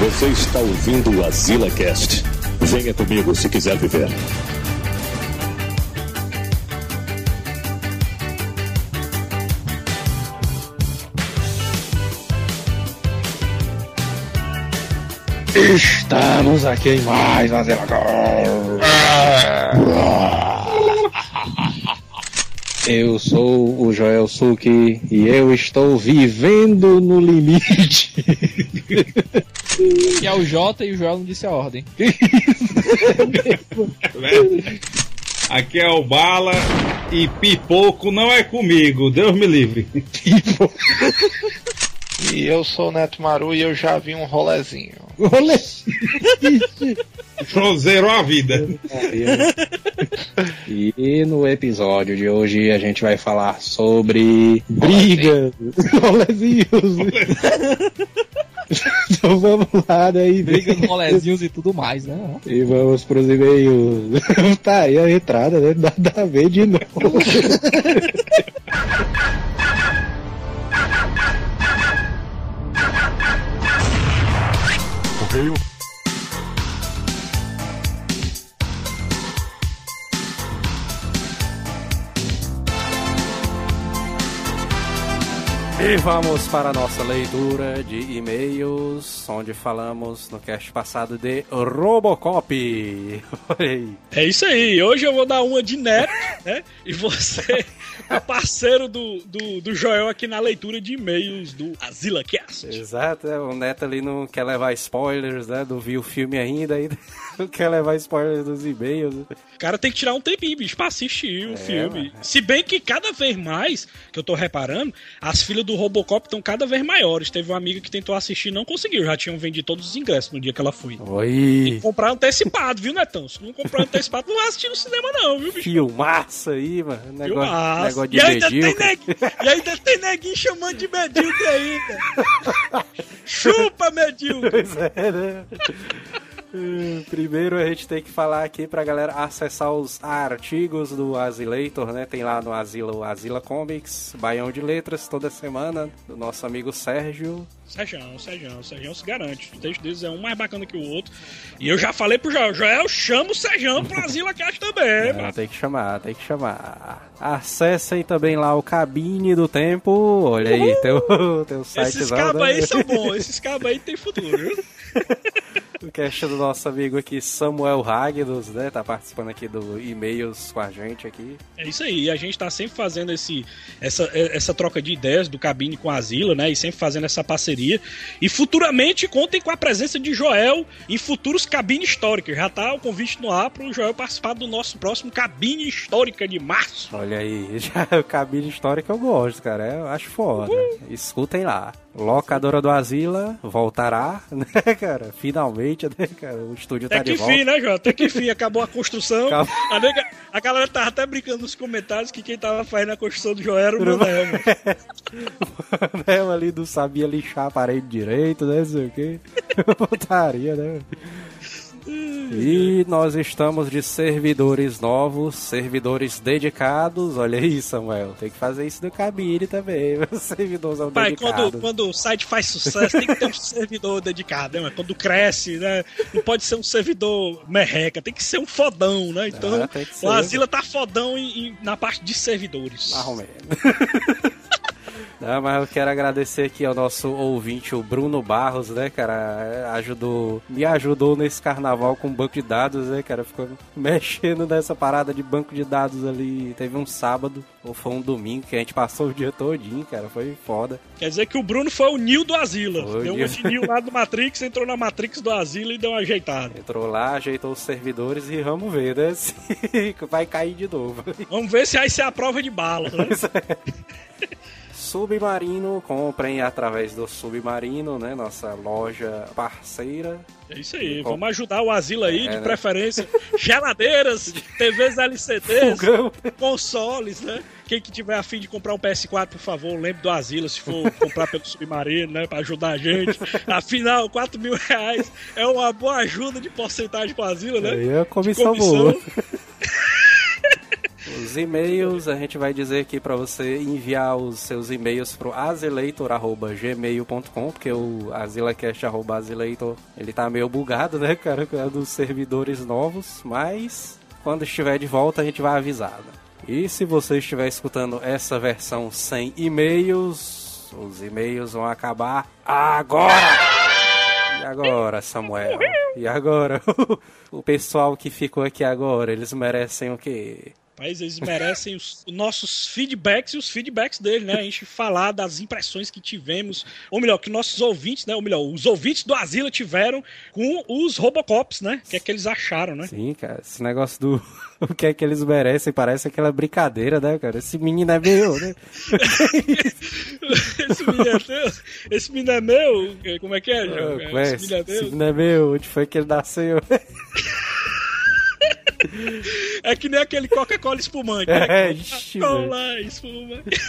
Você está ouvindo o Azila Cast. Venha comigo se quiser viver. Estamos aqui em mais uma Eu sou o Joel Suki e eu estou vivendo no limite. Que é o Jota e o Joel não disse a ordem. Aqui é o Bala e pipoco não é comigo, Deus me livre. E eu sou o Neto Maru e eu já vi um rolezinho. Olha Zerou a vida. E no episódio de hoje a gente vai falar sobre brigas, rolezinhos. então vamos lá, daí Briga no rolezinhos e tudo mais, né? E vamos pros e-mails. tá aí a entrada, né? Nada a ver de novo. E vamos para a nossa leitura de e-mails, onde falamos no cast passado de Robocop. É isso aí. Hoje eu vou dar uma de neto, né? E você é parceiro do, do, do Joel aqui na leitura de e-mails do AsilaCast. Exato, é, o Neto ali não quer levar spoilers, né? Não viu o filme ainda, aí não quer levar spoilers dos e-mails. O cara tem que tirar um tempinho, bicho, pra assistir o É, filme. mano. Se bem que cada vez mais, que eu tô reparando, as filas do Robocop estão cada vez maiores. Teve uma amiga que tentou assistir e não conseguiu. Já tinham vendido todos os ingressos no dia que ela foi. Oi, Comprar antecipado, viu, Netão? Se não comprar antecipado, não vai assistir no cinema, não, viu, bicho? filmaço aí, mano. Negócio, Filmaço. negócio de e, ainda tem e ainda tem neguinho chamando de medíocre ainda. Chupa, medíocre. Pois é, né? Hum, Primeiro a gente tem que falar aqui pra galera acessar os artigos do Asilator, né? Tem lá no Asila o Asila Comics, Baião de Letras, toda semana, do nosso amigo Sérgio. Sérgio, Sérgio, Sérgio se garante. O texto deles é um mais bacana que o outro. E eu já falei pro Joel, Joel, chama o Sérgio pro Asila Cast também, Ah, mano. tem que chamar, tem que chamar. Acessem também lá o Cabine do Tempo. Olha aí, tem o, tem o site Esses cabos aí são bons, esses cabos aí tem futuro, viu? O cast do nosso amigo aqui, Samuel Ragnos, né? Tá participando aqui do e-mails com a gente aqui. É isso aí, a gente tá sempre fazendo esse, essa, essa troca de ideias do cabine com a Asila, né? E sempre fazendo essa parceria. E futuramente contem com a presença de Joel em futuros cabine históricos. Já tá o convite no ar pro Joel participar do nosso próximo cabine histórica de março. Olha aí, já o cabine histórico eu gosto, cara. Eu acho foda. Escutem lá. Locadora do Asila voltará, né, cara? Finalmente, né, cara? O estúdio tá Até de que volta. fim, né, Joel? Até que fim, acabou a construção. Acabou. A, nega- a galera tava até brincando nos comentários que quem tava fazendo a construção do Joel era o Manel, mano. né, ali não sabia lixar a parede direito, né? Não sei o que. Putaria, né? E nós estamos de servidores novos, servidores dedicados. Olha aí, Samuel. Tem que fazer isso no cabine também. Servidorzão Pai, dedicado. quando, quando o site faz sucesso, tem que ter um servidor dedicado, né? Quando cresce, né? Não pode ser um servidor merreca, tem que ser um fodão, né? Então, Ah, o Asila tá fodão na parte de servidores. Mais ou menos. Não, mas eu quero agradecer aqui ao nosso ouvinte, o Bruno Barros, né, cara? Ajudou, me ajudou nesse carnaval com banco de dados, né, cara? Ficou mexendo nessa parada de banco de dados ali. Teve um sábado, ou foi um domingo, que a gente passou o dia todinho, cara. Foi foda. Quer dizer que o Bruno foi o Nil do Asila. Foi deu de Nil lá do Matrix, entrou na Matrix do Asila e deu uma ajeitada. Entrou lá, ajeitou os servidores e vamos ver, né? Se vai cair de novo. Vamos ver se aí se é a prova de bala, né? Submarino, comprem através do Submarino, né? Nossa loja parceira. É isso aí, Bom. vamos ajudar o Asila aí, É, de né? preferência. Geladeiras, TVs LCDs, Fogão. consoles, né? Quem que tiver afim de comprar um PS4, por favor, lembre do Asila se for comprar pelo Submarino, né? Pra ajudar a gente. Afinal, 4 mil reais é uma boa ajuda de porcentagem pro Asila, né? Aí é comissão comissão. boa. Os e-mails, a gente vai dizer aqui pra você enviar os seus e-mails pro azileitor.gmail.com, porque o azilacast.azileitor, ele tá meio bugado, né, cara, com a dos servidores novos, mas quando estiver de volta a gente vai avisar, né? E se você estiver escutando essa versão sem e-mails, os e-mails vão acabar agora! E agora, Samuel? E agora? o pessoal que ficou aqui agora, eles merecem o quê? Mas eles merecem os, os nossos feedbacks e os feedbacks dele, né? A gente falar das impressões que tivemos, ou melhor, que nossos ouvintes, né? Ou melhor, os ouvintes do Asila tiveram com os Robocops, né? O que é que eles acharam, né? Sim, cara, esse negócio do o que é que eles merecem parece aquela brincadeira, né, cara? Esse menino é meu, né? esse menino é teu? Esse menino é meu? Como é que é, João? Ah, Esse menino é esse menino é meu, onde foi que ele nasceu? É que nem aquele Coca-Cola espumante. É, né? Coca-Cola espumante.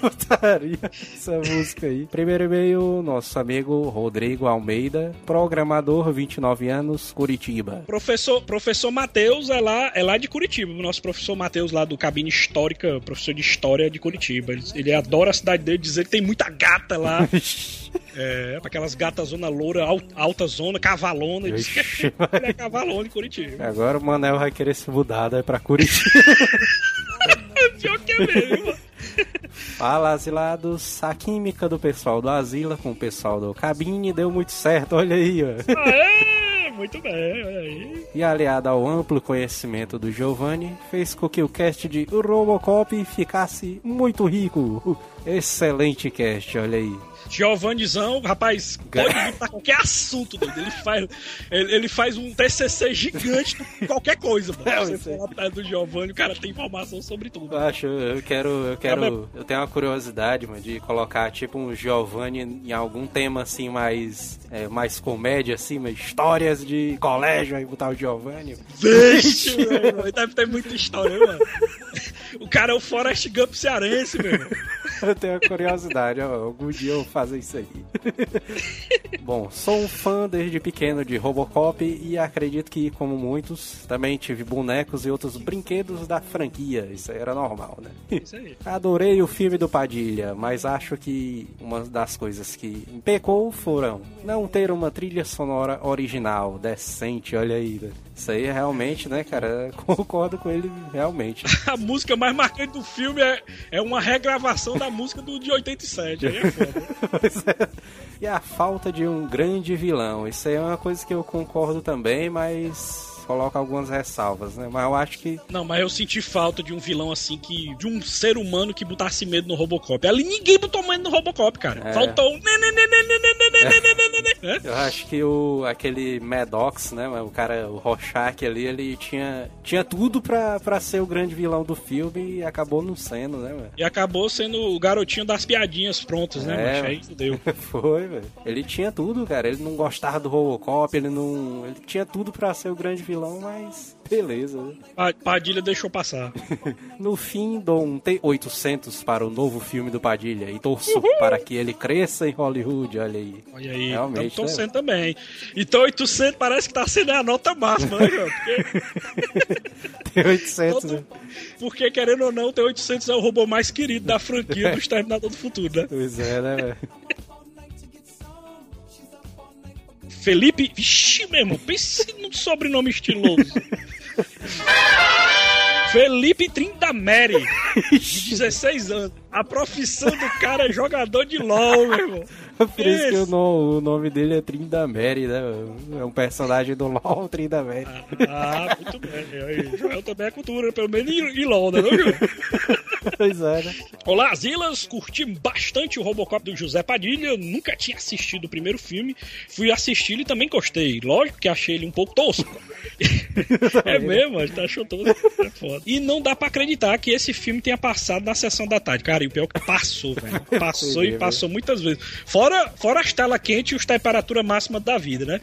Putaria, essa música aí. Primeiro e-mail, nosso amigo Rodrigo Almeida, programador, 29 anos, Curitiba. Professor, professor Matheus é lá, é lá de Curitiba. O nosso professor Matheus lá do Cabine Histórica, professor de História de Curitiba. Ele, ele adora a cidade dele, dizer que tem muita gata lá. É, aquelas gatas zona loura, al- alta zona, cavalona. Ixi, ele é cavalona de Curitiba. Agora o Manel vai querer se mudar né, pra Curitiba. Pior que é mesmo. Fala, asilados. A química do pessoal do Asila com o pessoal do Cabine deu muito certo, olha aí, ó. Aê, muito bem, olha aí. E aliado ao amplo conhecimento do Giovanni, fez com que o cast de Robocop ficasse muito rico. Excelente cast, olha aí. Giovannizão, rapaz, pode botar qualquer assunto doido. Ele faz, ele, ele faz um TCC gigante de qualquer coisa, mano. É, Você fala perto do Giovanni, o cara tem informação sobre tudo. Eu acho, eu quero, eu Tá quero, eu tenho uma curiosidade, mano, de colocar tipo um Giovanni em algum tema assim mais, é, mais comédia assim, mas histórias de colégio aí botar o Giovanni. Vixe, meu irmão, deve ter muita história, mano. O cara é o Forrest Gump cearense, meu irmão. Eu tenho uma curiosidade, algum dia eu vou fazer isso aí. Bom, sou um fã desde pequeno de Robocop e acredito que, como muitos, também tive bonecos e outros brinquedos da franquia. Isso aí era normal, né? Isso aí. Adorei o filme do Padilha, mas acho que uma das coisas que pecou foram não ter uma trilha sonora original, decente, olha aí. né? Isso aí realmente, né, cara? Concordo com ele realmente. A música mais marcante do filme é, é uma regravação da música do de 87. Aí é foda. Pois é. E a falta de um grande vilão. Isso aí é uma coisa que eu concordo também, mas coloca algumas ressalvas, né? Mas eu acho que Não, mas eu senti falta de um vilão assim que. De um ser humano que botasse medo no Robocop. Ali ninguém botou medo no Robocop, cara. É. Faltou um. É? eu acho que o aquele Maddox, né, o cara, o Rorschach ali, ele tinha tinha tudo pra, pra ser o grande vilão do filme e acabou não sendo, né, mano? E acabou sendo o garotinho das piadinhas prontas, né, É. Aí fudeu. Foi, velho. Ele tinha tudo, cara. Ele não gostava do Robocop, ele não. Ele tinha tudo pra ser o grande vilão, mas beleza. né? Pa- Padilha deixou passar. No fim, dou um T800 para o novo filme do Padilha e torço para que ele cresça em Hollywood, olha aí. Olha aí, Realmente, estamos né? torcendo também. Então 800 parece que tá sendo a nota máxima, né? Porque, T800, todo- né? porque, querendo ou não, o T800 é o robô mais querido da franquia do Exterminador do Futuro, né? Pois é, né, velho? Felipe. Vixe, meu irmão, pense num sobrenome estiloso. Felipe Trindamere, de 16 anos. A profissão do cara é jogador de LOL, meu irmão. Por isso que Isso. o, no- o nome dele é Trindamere, né? É um personagem do LoL, Trindamere. Ah, muito bem. Aí, Joel também é cultura, pelo menos em, em LOL, né? Pois é, né? Olá, Zilas, curti bastante o Robocop do José Padilha, eu nunca tinha assistido o primeiro filme, fui assistir e também gostei. Lógico que achei ele um pouco tosco. é mesmo, a gente achou tosco. É foda. E não dá pra acreditar que esse filme tenha passado na sessão da tarde. Cara, e o pior é que passou, velho. Passou e passou muitas vezes. Fora, fora as telas quentes e os temperatura máxima da vida, né?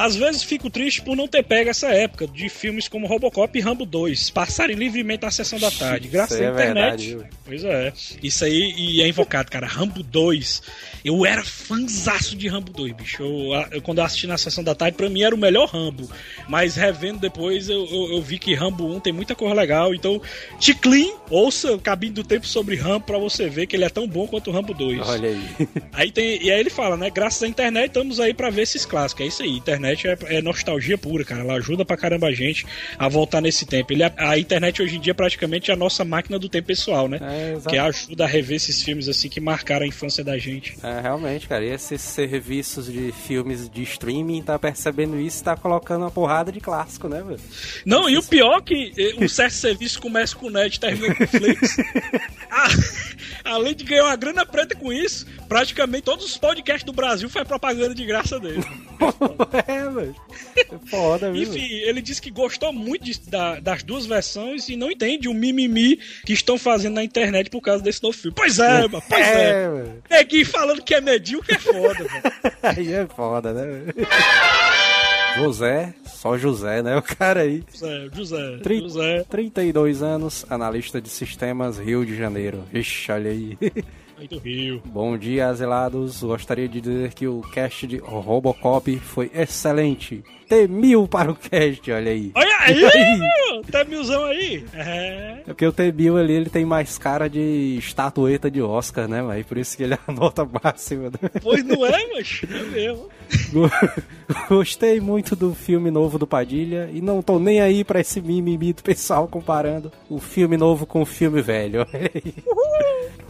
Às vezes fico triste por não ter pego essa época de filmes como Robocop e Rambo 2, passarem livremente na sessão da tarde, graças à é internet. verdade, pois é. Isso aí e é invocado, cara. Rambo 2. Eu era fanzaço de Rambo 2, bicho. Eu, eu- quando eu assisti na sessão da tarde, pra mim era o melhor Rambo. Mas revendo depois, eu, eu- eu vi que Rambo 1 tem muita coisa legal. Então, Ticlin, ouça o Cabine do Tempo sobre Rambo pra você ver que ele é tão bom quanto o Rambo 2. Olha aí. Aí tem, e aí ele fala, né? Graças à internet estamos aí pra ver esses clássicos. É isso aí. Internet é, é nostalgia pura, cara. Ela ajuda pra caramba a gente a voltar nesse tempo. Ele, a internet hoje em dia é praticamente a nossa máquina do tempo pessoal, né? É, que ajuda a rever esses filmes assim que marcaram a infância da gente. É, realmente, cara. E esses serviços de filmes de streaming tá percebendo isso e tá colocando uma porrada de clássico, né, velho? Não, e o pior que eh, um certo serviço começa com o Net e termina com o Flix. Ah, Além de ganhar uma grana preta com isso, praticamente todos os podcasts do Brasil faz propaganda de graça dele. é, velho. É foda, viu? Enfim, ele disse que gostou muito de- da- das duas versões e não entende o mimimi que estão fazendo na internet por causa desse novo filme. Pois é, mano, pois é. É. Neguinho falando que é medíocre é foda, velho. Aí é foda, né? José, só José, né? O cara aí. José, José, Tri- José. 32 anos, analista de sistemas Rio de Janeiro. Ixi, olha aí. Bom dia, azelados. Gostaria de dizer que o cast de Robocop foi excelente. T-1000 para o cast, olha aí. Olha aí, meu! Tá milzão aí? É. É porque o T-1000 ali, ele tem mais cara de estatueta de Oscar, né, mas Por isso que ele é a nota máxima. né? Pois não é, mas é mesmo. Gostei muito do filme novo do Padilha e não tô nem aí pra esse mimimi do pessoal comparando o filme novo com o filme velho. Olha aí.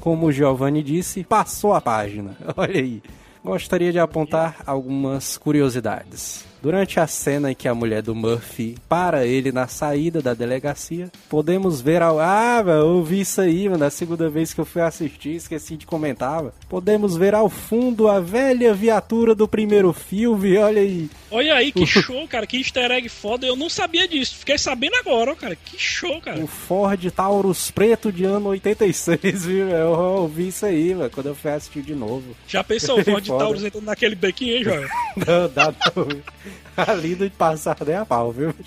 Como o Giovanni disse, passou a página. Olha aí. Gostaria de apontar algumas curiosidades. Durante a cena em que a mulher do Murphy para ele na saída da delegacia, podemos ver ao. Ah, velho, eu vi isso aí, mano. A segunda vez que eu fui assistir, esqueci de comentar. Podemos ver ao fundo a velha viatura do primeiro filme, olha aí. Olha aí, que show, cara. Que easter egg foda. Eu não sabia disso. Fiquei sabendo agora, ó, cara. Que show, cara. O Ford Taurus preto de ano 86, viu? Eu ouvi isso aí, velho, quando eu fui assistir de novo. Já pensou o Ford. Taurus entrando naquele bequinho, hein, Joel? Não, dá não. Ali do passar nem a pau, viu?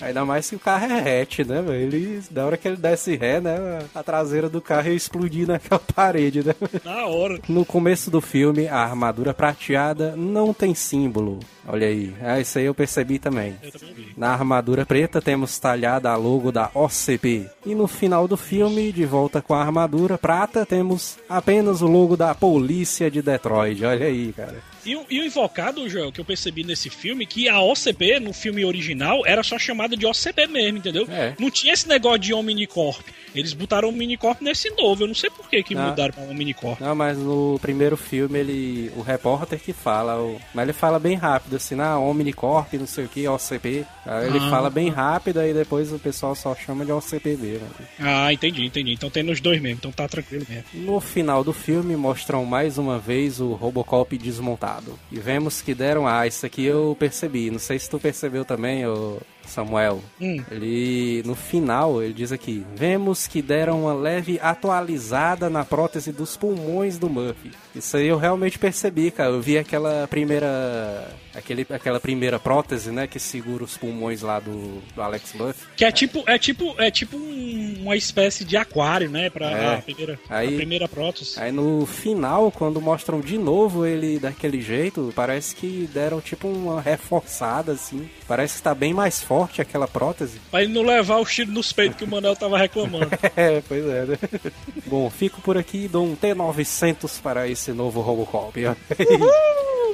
Ainda mais que o carro é hatch, né, velho? Ele, da hora que ele desce ré, né? A traseira do carro ia explodir naquela parede, né? Na hora. No começo do filme, a armadura prateada não tem símbolo. Olha aí. Ah, isso aí eu percebi também. Eu também vi. Na armadura preta temos talhada a logo da OCP. E no final do filme, de volta com a armadura prata, temos apenas o logo da Polícia de Detroit. Olha aí, cara. E, o- e o invocado, Joel, que eu percebi nesse filme, que a OCP, no filme original, era só chamada de OCP mesmo, entendeu? É. Não tinha esse negócio de Omnicorp. Eles botaram o Omnicorp nesse novo. Eu não sei por que, que Ah. mudaram pra Omnicorp. Não, mas no primeiro filme ele. O repórter que fala, o- mas ele fala bem rápido, assim, na Omnicorp, não sei o que, OCP. Aí ele Ah. fala bem rápido, aí depois o pessoal só chama de OCP mesmo. Ah, entendi, entendi. Então tem nos dois mesmo, então tá tranquilo mesmo. No final do filme mostram mais uma vez o Robocop desmontado. E vemos que deram. Ah, isso aqui eu percebi. Não sei se tu percebeu também, ô Samuel. Hum. Ele. No final, ele diz aqui: Vemos que deram uma leve atualizada na prótese dos pulmões do Murphy. Isso aí eu realmente percebi, cara. Eu vi aquela primeira. Aquele, aquela primeira prótese, né? Que segura os pulmões lá do, do Alex Murphy. Que é tipo, é tipo, é tipo um- uma espécie de aquário, né? Pra É. a primeira, Aí- a primeira prótese. Aí no final, quando mostram de novo ele daquele jeito, parece que deram tipo uma reforçada assim. Parece que tá bem mais forte aquela prótese. Pra ele não levar o tiro nos peitos que o Manel tava reclamando. É, pois é, né? Bom, fico por aqui e dou um T900 para esse novo Robocop. Uh,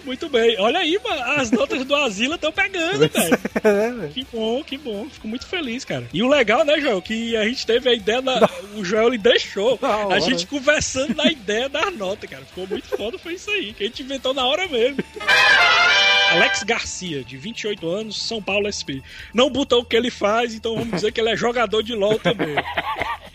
Muito bem. Olha aí, as notas do Asila estão pegando, velho. É, velho. Que bom, que bom. Fico muito feliz, cara. E o legal, né, Joel, que a gente teve a ideia da... O Joel ele deixou Da a hora. gente conversando na ideia das notas, cara. Ficou muito foda, foi isso aí. Que a gente inventou na hora mesmo. Alex Garcia, de 28 anos, São Paulo SP. Não botou o que ele faz, então vamos dizer que ele é jogador de LOL também.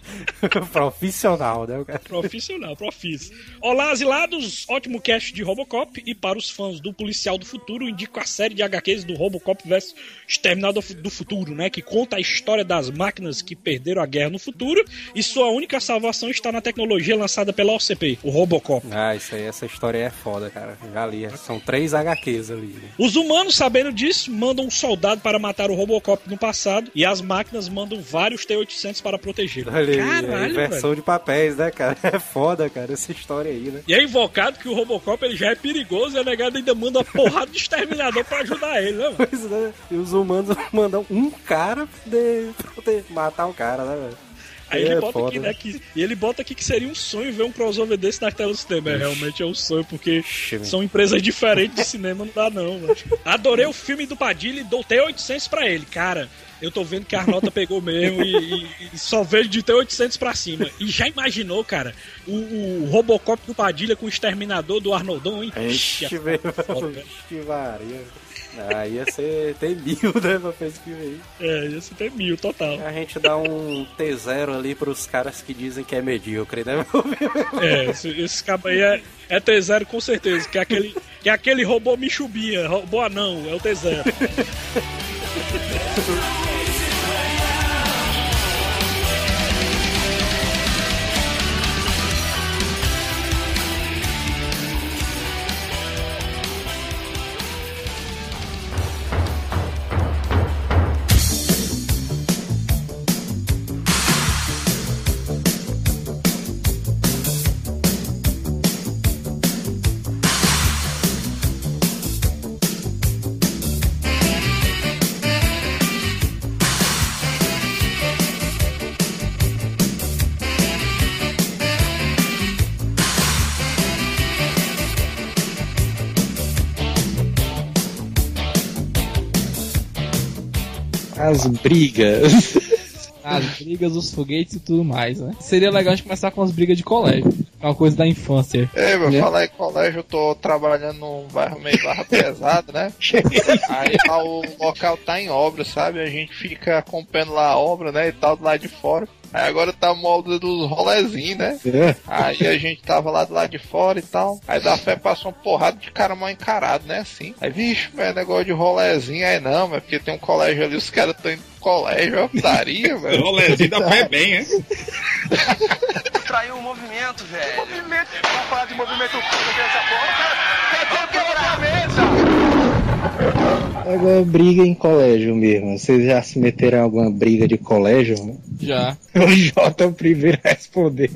Profissional, né? Profissional, profis. Olá, asilados! Ótimo cast de Robocop. E para os fãs do Policial do Futuro, indico a série de HQs do Robocop vs Exterminador do Futuro, né? Que conta a história das máquinas que perderam a guerra no futuro e sua única salvação está na tecnologia lançada pela OCP, o Robocop. Ah, isso aí, essa história é foda, cara. Já li. São três HQs ali. né? Os humanos, sabendo disso, mandam um soldado para matar o Robocop no passado e as máquinas mandam vários T-800 para protegê-lo. Olha aí, Caralho, é velho. de papéis, né, cara? É foda, cara, essa história aí, né? E é invocado que o Robocop ele já é perigoso e a negada ainda manda uma porrada de exterminador para ajudar ele, né? mano? Pois né? E os humanos mandam um cara pra poder, pra poder matar o cara, né, velho? Aí ele É bota aqui, né? Que, e ele bota aqui que seria um sonho ver um crossover desse na tela do cinema. É, realmente é um sonho, porque são empresas diferentes de cinema, não dá não, mano. Adorei o filme do Padilha e dou T800 pra ele. Cara, eu tô vendo que a nota pegou mesmo e, e- e só vejo de T800 pra cima. E já imaginou, cara, o, o Robocop do Padilha com o Exterminador do Arnoldão, hein? Ixi, velho. Que varia. Ah, ia ser. Tem mil, né, pra fazer esse filme aí. É, esse tem mil, total. A gente dá um T0 ali pros caras que dizem que é medíocre, né, meu? É, esse, esse cabo aí é, é T0 com certeza, que é aquele, que é aquele robô Michubinha, robô anão, é o T0. As brigas. As brigas, os foguetes e tudo mais, né? Seria legal a gente começar com as brigas de colégio. Uma coisa da infância. É, vou Né? falar em colégio, eu tô trabalhando num bairro meio barra pesada, né? Aí lá o local tá em obra, sabe? A gente fica acompanhando lá a obra, né? E tal, do lado de fora. Aí agora tá molda dos rolezinhos, né? É. Aí a gente tava lá do lado de fora e tal. Aí da fé passou uma porrada de cara mal encarado, né? Assim. Aí, vixe, é negócio de rolezinho. Aí não, mas porque tem um colégio ali, os caras tão indo pro colégio, é putaria, O velho. rolezinho da pé bem, hein? Traiu o movimento, velho. Movimento. Vamos falar de movimento dessa porra, cara. Quer quebrar a mesa. Agora, briga em colégio mesmo. Vocês já se meteram em alguma briga de colégio? Já. O Jota primeiro respondeu.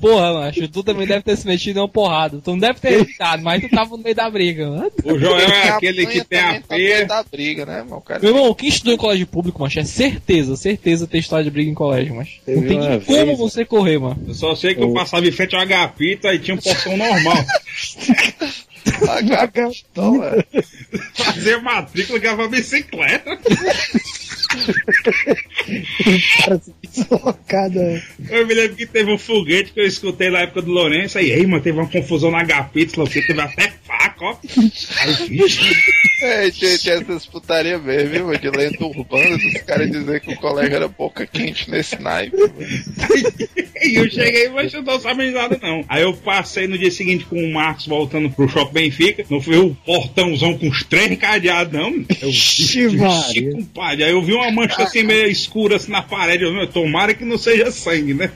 Porra, macho, tu também deve ter se metido em uma porrada. Tu não deve ter evitado, mas tu tava no meio da briga, mano. O Joel é A aquele que tem a tá feia. meio da briga, né, meu cara? Meu irmão, quem estudou em colégio público, macho, é certeza, certeza ter história de briga em colégio, macho. Não tem uma como vez- você correr, mano. Eu só sei que eu passava em frente ao agapito e tinha um porção normal. Pistola. Fazer matrícula e gravar bicicleta. Cara, se deslocada. Eu me lembro que teve um foguete que eu escutei na época do Lourenço. Aí, ei, mano, teve uma confusão lá o que, teve até faca, ó. Aí, vixe, É, tinha, tinha essas putarias mesmo, viu? mano, De lenda urbana, dos caras dizer que o colégio era boca quente nesse naipe. mano. E eu cheguei, mas eu não sabia nada não. Aí eu passei no dia seguinte com o Marcos voltando pro Shopping Benfica. Não foi o portãozão com os três cadeados, não. Eu Maria. compadre. Aí eu vi uma mancha assim meio escura assim na parede. Eu, meu, tomara que não seja sangue, né?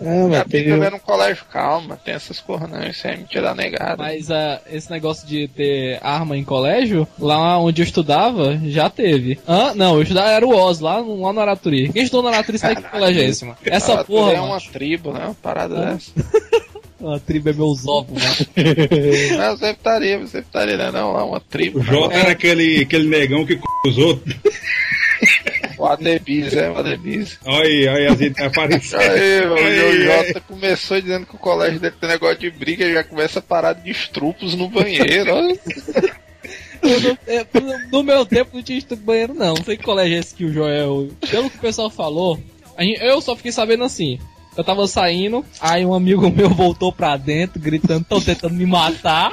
Ah, mas teve um- colégio calma, tem essas porra não, isso aí é mentira negada. Mas ah, esse negócio de ter arma em colégio, lá onde eu estudava, já teve. Ah, não, eu estudava era o Oz, lá, no- lá no Araturi. Quem estudou no Araturi sabe que colégio é esse, mano. Essa Ah, porra, é uma mano. tribo, né? Uma parada Ah. dessa. A tribo é meus ovos, mano. Não, você estaria, você estaria, né? Não, é uma tribo. O Jota era aquele, aquele negão que c... os outros. O Adebis, é, o Adebis. Olha aí, olha aí as ideias aparecendo. Aí, mano, Aí, o aí. Jota começou dizendo que o colégio dele tem negócio de briga e já começa a parar de estrupos no banheiro. não- no- no meu tempo não tinha estudo banheiro, não. Não sei que colégio é esse que o Joel. Pelo que o pessoal falou, a gente- eu só fiquei sabendo assim. Eu tava saindo, aí um amigo meu voltou pra dentro, gritando, tão tentando me matar.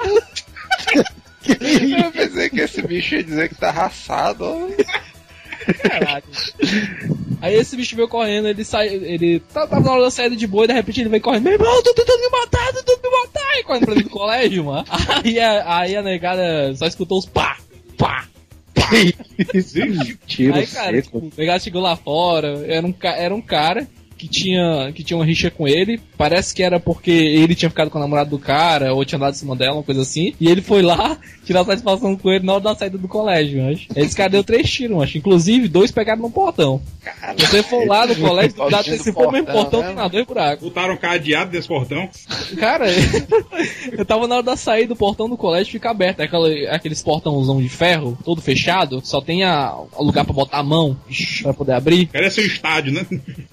Eu pensei que esse bicho ia dizer que tá raçado. Ó. Caralho. Aí esse bicho veio correndo, ele sai, ele tá- tava na hora da saída de boa e de repente ele vem correndo, meu irmão, tô tentando me matar, tô tentando me matar, e correndo pra dentro do colégio, mano. Aí a, aí a negada só escutou os pá, pá, Tiro Aí, cara, seco. tipo, o negado chegou lá fora, era um, era um cara que tinha, que tinha uma rixa com ele, parece que era porque ele tinha ficado com a namorada do cara, ou tinha dado em cima dela, uma coisa assim, e ele foi lá tirar satisfação com ele na hora da saída do colégio, acho. Esse cara deu três tiros, acho. Inclusive, dois pegaram no portão. Você for lá no colégio, dá, se for mesmo portão, portão, né, tem lá dois buracos. Botaram cadeado desse portão. Cara, eu tava na hora da saída do portão do colégio fica aberto. É aquele, aqueles portãozão de ferro, todo fechado, só tem a, o lugar pra botar a mão pra poder abrir. Parece um estádio, né?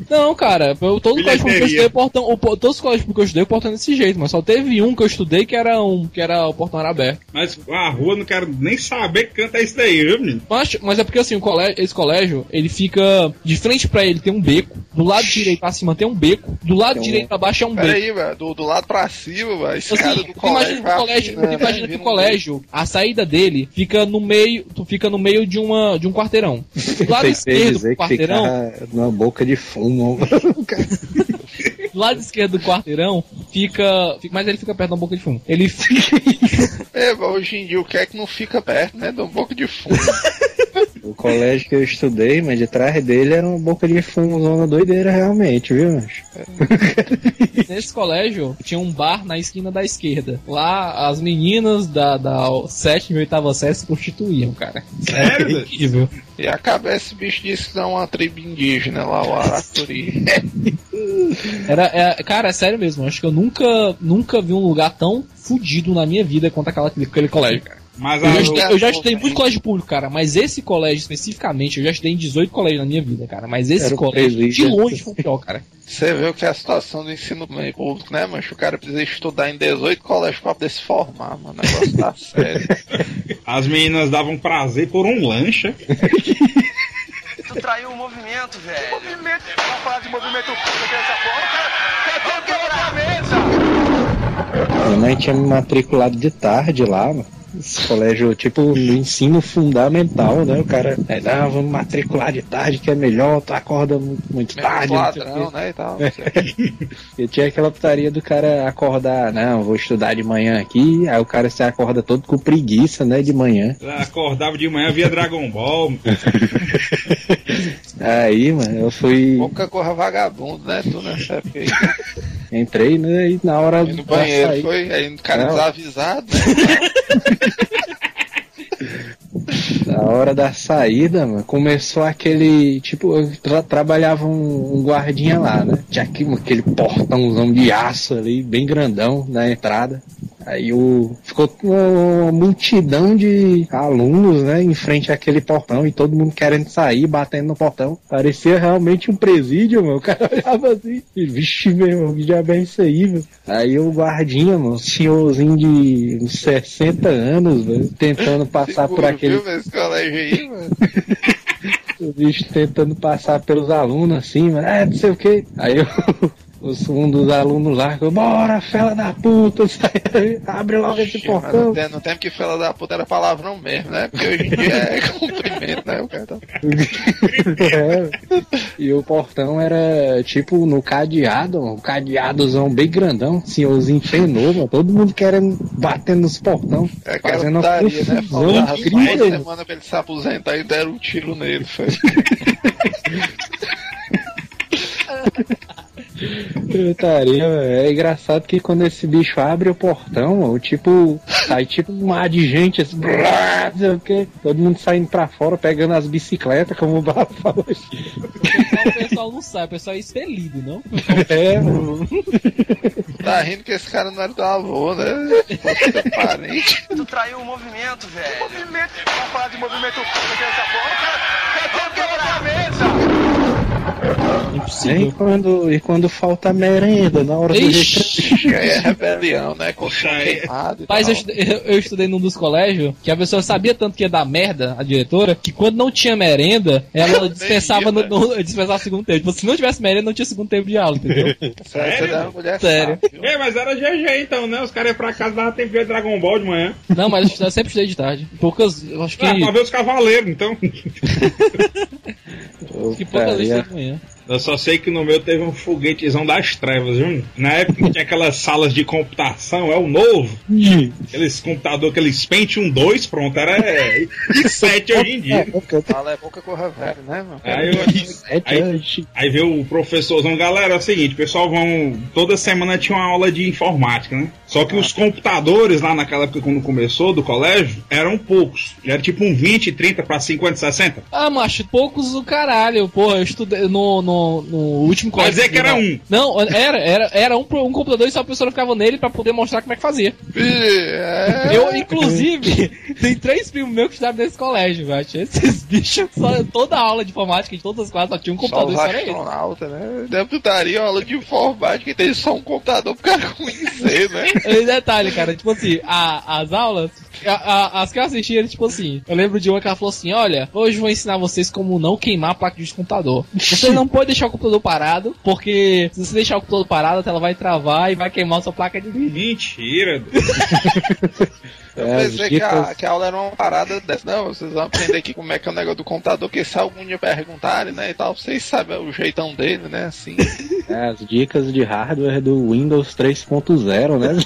Não, cara, eu, todo colégio que eu estudei, o portão, o, todos os colégios que eu estudei, o portão é desse jeito, mas só teve um que eu estudei que era um, que era o portão era aberto. Mas a rua não quero nem saber que canto é isso daí, viu, menino? Mas, mas é porque assim, o colégio, esse colégio, ele fica de frente pra ele tem um beco, do lado direito pra cima tem um beco, do lado um- direito pra baixo é um beco. Peraí, velho, do, do lado pra cima, velho, esse Assim, cara do colégio imagina o colégio, tu imagina que o colégio, a saída dele fica no meio, tu fica no meio de uma de um quarteirão. Do lado esquerdo do quarteirão, ficar numa boca de fumo. Do lado esquerdo do quarteirão fica, fica- mas ele fica perto da boca de fumo. Ele fica É, mas hoje em dia o que é que não fica perto, né? Um pouco de fumo. o colégio que eu estudei, mas de trás dele era uma boca de fumo, zona doideira realmente, viu, macho? Nesse colégio tinha um bar na esquina da esquerda. Lá as meninas da, da sétima e oitava série se prostituíam, cara. Sério, É incrível. E a cabeça esse bicho disse que não uma tribo indígena lá, o Aracuri. Era, é, cara, é sério mesmo. Acho que eu nunca, nunca vi um lugar tão fudido na minha vida quanto aquela, aquele colégio, cara. Mas Eu já, estudei, eu já estudei muito colégio público, cara, mas esse colégio especificamente, eu já estudei em 18 colégios na minha vida, cara. Mas esse Era colégio, de presídio. longe, foi o pior, cara. Você vê o que é a situação do ensino público, né, mas O cara precisa estudar em 18 colégios pra poder se formar, mano. O negócio tá sério. as meninas davam prazer por um lancha. Tu traiu o movimento, velho. Movimento. Pra falar de movimento público dessa porra, cara, quer quebrar a mesa. Minha mãe tinha me matriculado de tarde lá, mano. Esse colégio, tipo, no ensino fundamental, né? O cara, é, não, vamos matricular de tarde que é melhor, tu acorda muito, tarde. ladrão, né, e tal. Eu tinha aquela putaria do cara acordar, não, vou estudar de manhã aqui, aí o cara se acorda todo com preguiça, né, de manhã. Ela acordava de manhã, via Dragon Ball. Aí, mano, eu fui, Pouca corra vagabundo, né, tu nessa época aí. entrei, né, e na hora E no banheiro sair- foi, aí o cara desavisado, né? Na hora da saída, mano, começou aquele. Tipo, eu tra- trabalhava um, um guardinha lá, né? Tinha aqui, aquele portãozão de aço ali, bem grandão na entrada. Aí o, ficou uma multidão de alunos, né, em frente àquele portão e todo mundo querendo sair, batendo no portão. Parecia realmente um presídio, mano. O cara olhava assim, e, vixe, meu, que diabo é isso aí, mano. Aí o guardinha, mano, um senhorzinho de uns 60 anos, velho, tentando passar por aquele viu, esse colégio aí, mano? o bicho tentando passar pelos alunos assim, mano, é, não sei o que. Aí eu, os- um dos alunos lá, eu, bora, fela da puta, sai, abre logo esse Ixi, mas portão. no tempo- no tempo que fala da puta era palavrão mesmo, né? Porque hoje em dia é cumprimento, né? O cara tá... É, e o portão era tipo no cadeado, um cadeadozão bem grandão, senhorzinho penou, mano, todo mundo querendo bater nos portão, É fazendo uma putaria, né? Faltava incrível. semana pra ele se aposentar e deram um tiro nele, foi. Velho. é engraçado que quando esse bicho abre o portão, o tipo, sai tipo um mar de gente, assim, brrr, não sei o quê. Todo mundo saindo pra fora, pegando as bicicletas, como o Bala falou. O pessoal não sabe, o pessoal é expelido, não? É, mano. Tá rindo que esse cara não era do avô, né? Teu parente. Tu traiu o movimento, velho. Movimento. Pra falar de movimento público dessa porra, cara, quer quebrar a mesa. Impossível. E quando, e quando falta merenda na hora do recreio. Ixi. Aí é rebelião, né? Com Poxa, aí- queimado e Mas eu, eu- estudei num dos colégios que a pessoa sabia tanto que ia dar merda, a diretora, que quando não tinha merenda, ela dispensava ia, no, né? no, dispensava o segundo tempo. Tipo, se não tivesse merenda, não tinha segundo tempo de aula, entendeu? Sério, Sério. É, mas era GG então, né? Os caras iam pra casa, dava tempo de ver Dragon Ball de manhã. Não, mas eu, sempre estudei de tarde. Poucas, eu acho que. Ah, pra ver os cavaleiros, então. Que pouca luz Putaria. tem de manhã. Eu só sei que no meu teve um foguetezão das trevas, viu? Na época que tinha aquelas salas de computação, é o novo. Aqueles computador, aqueles Pentium 2, pronto, era é, e 7 hoje em dia. Fala é pouca corra velha, né, meu? Aí, eu, aí, aí veio o professorzão, galera, é o seguinte, pessoal vão. Toda semana tinha uma aula de informática, né? Só que os computadores lá naquela época, quando começou, do colégio, eram poucos. Era tipo um 20, 30 pra 50, 60. Ah, macho, poucos do caralho. Porra, eu estudei no, no, no último Pode dizer que era um. Não, era, era, era um, um computador e só a pessoa ficava nele pra poder mostrar como é que fazia. É, Eu, inclusive, tem três primos meus que estudaram nesse colégio, velho. Esses bichos, só, toda a aula de informática, de todas as classes, só tinha um só computador os e só era astronautas, né? Deve daria aula de informática e tem só um computador pro cara conhecer, né? E detalhe, cara, tipo assim, a- as aulas, a- a- as que eu assisti, era tipo assim, eu lembro de uma que ela falou assim, olha, hoje eu vou ensinar vocês como não queimar a placa de computador. Você não pode deixar o computador parado, porque se você deixar o computador parado, a tela vai travar e vai queimar a sua placa de vídeo. Mentira. Eu É, pensei que a, que a aula era uma parada dessa. Não, vocês vão aprender aqui como é que é o negócio do computador, que se algum dia perguntarem, né, e tal, vocês sabem o jeitão dele, né, assim. é, as dicas de hardware do Windows 3.0, né?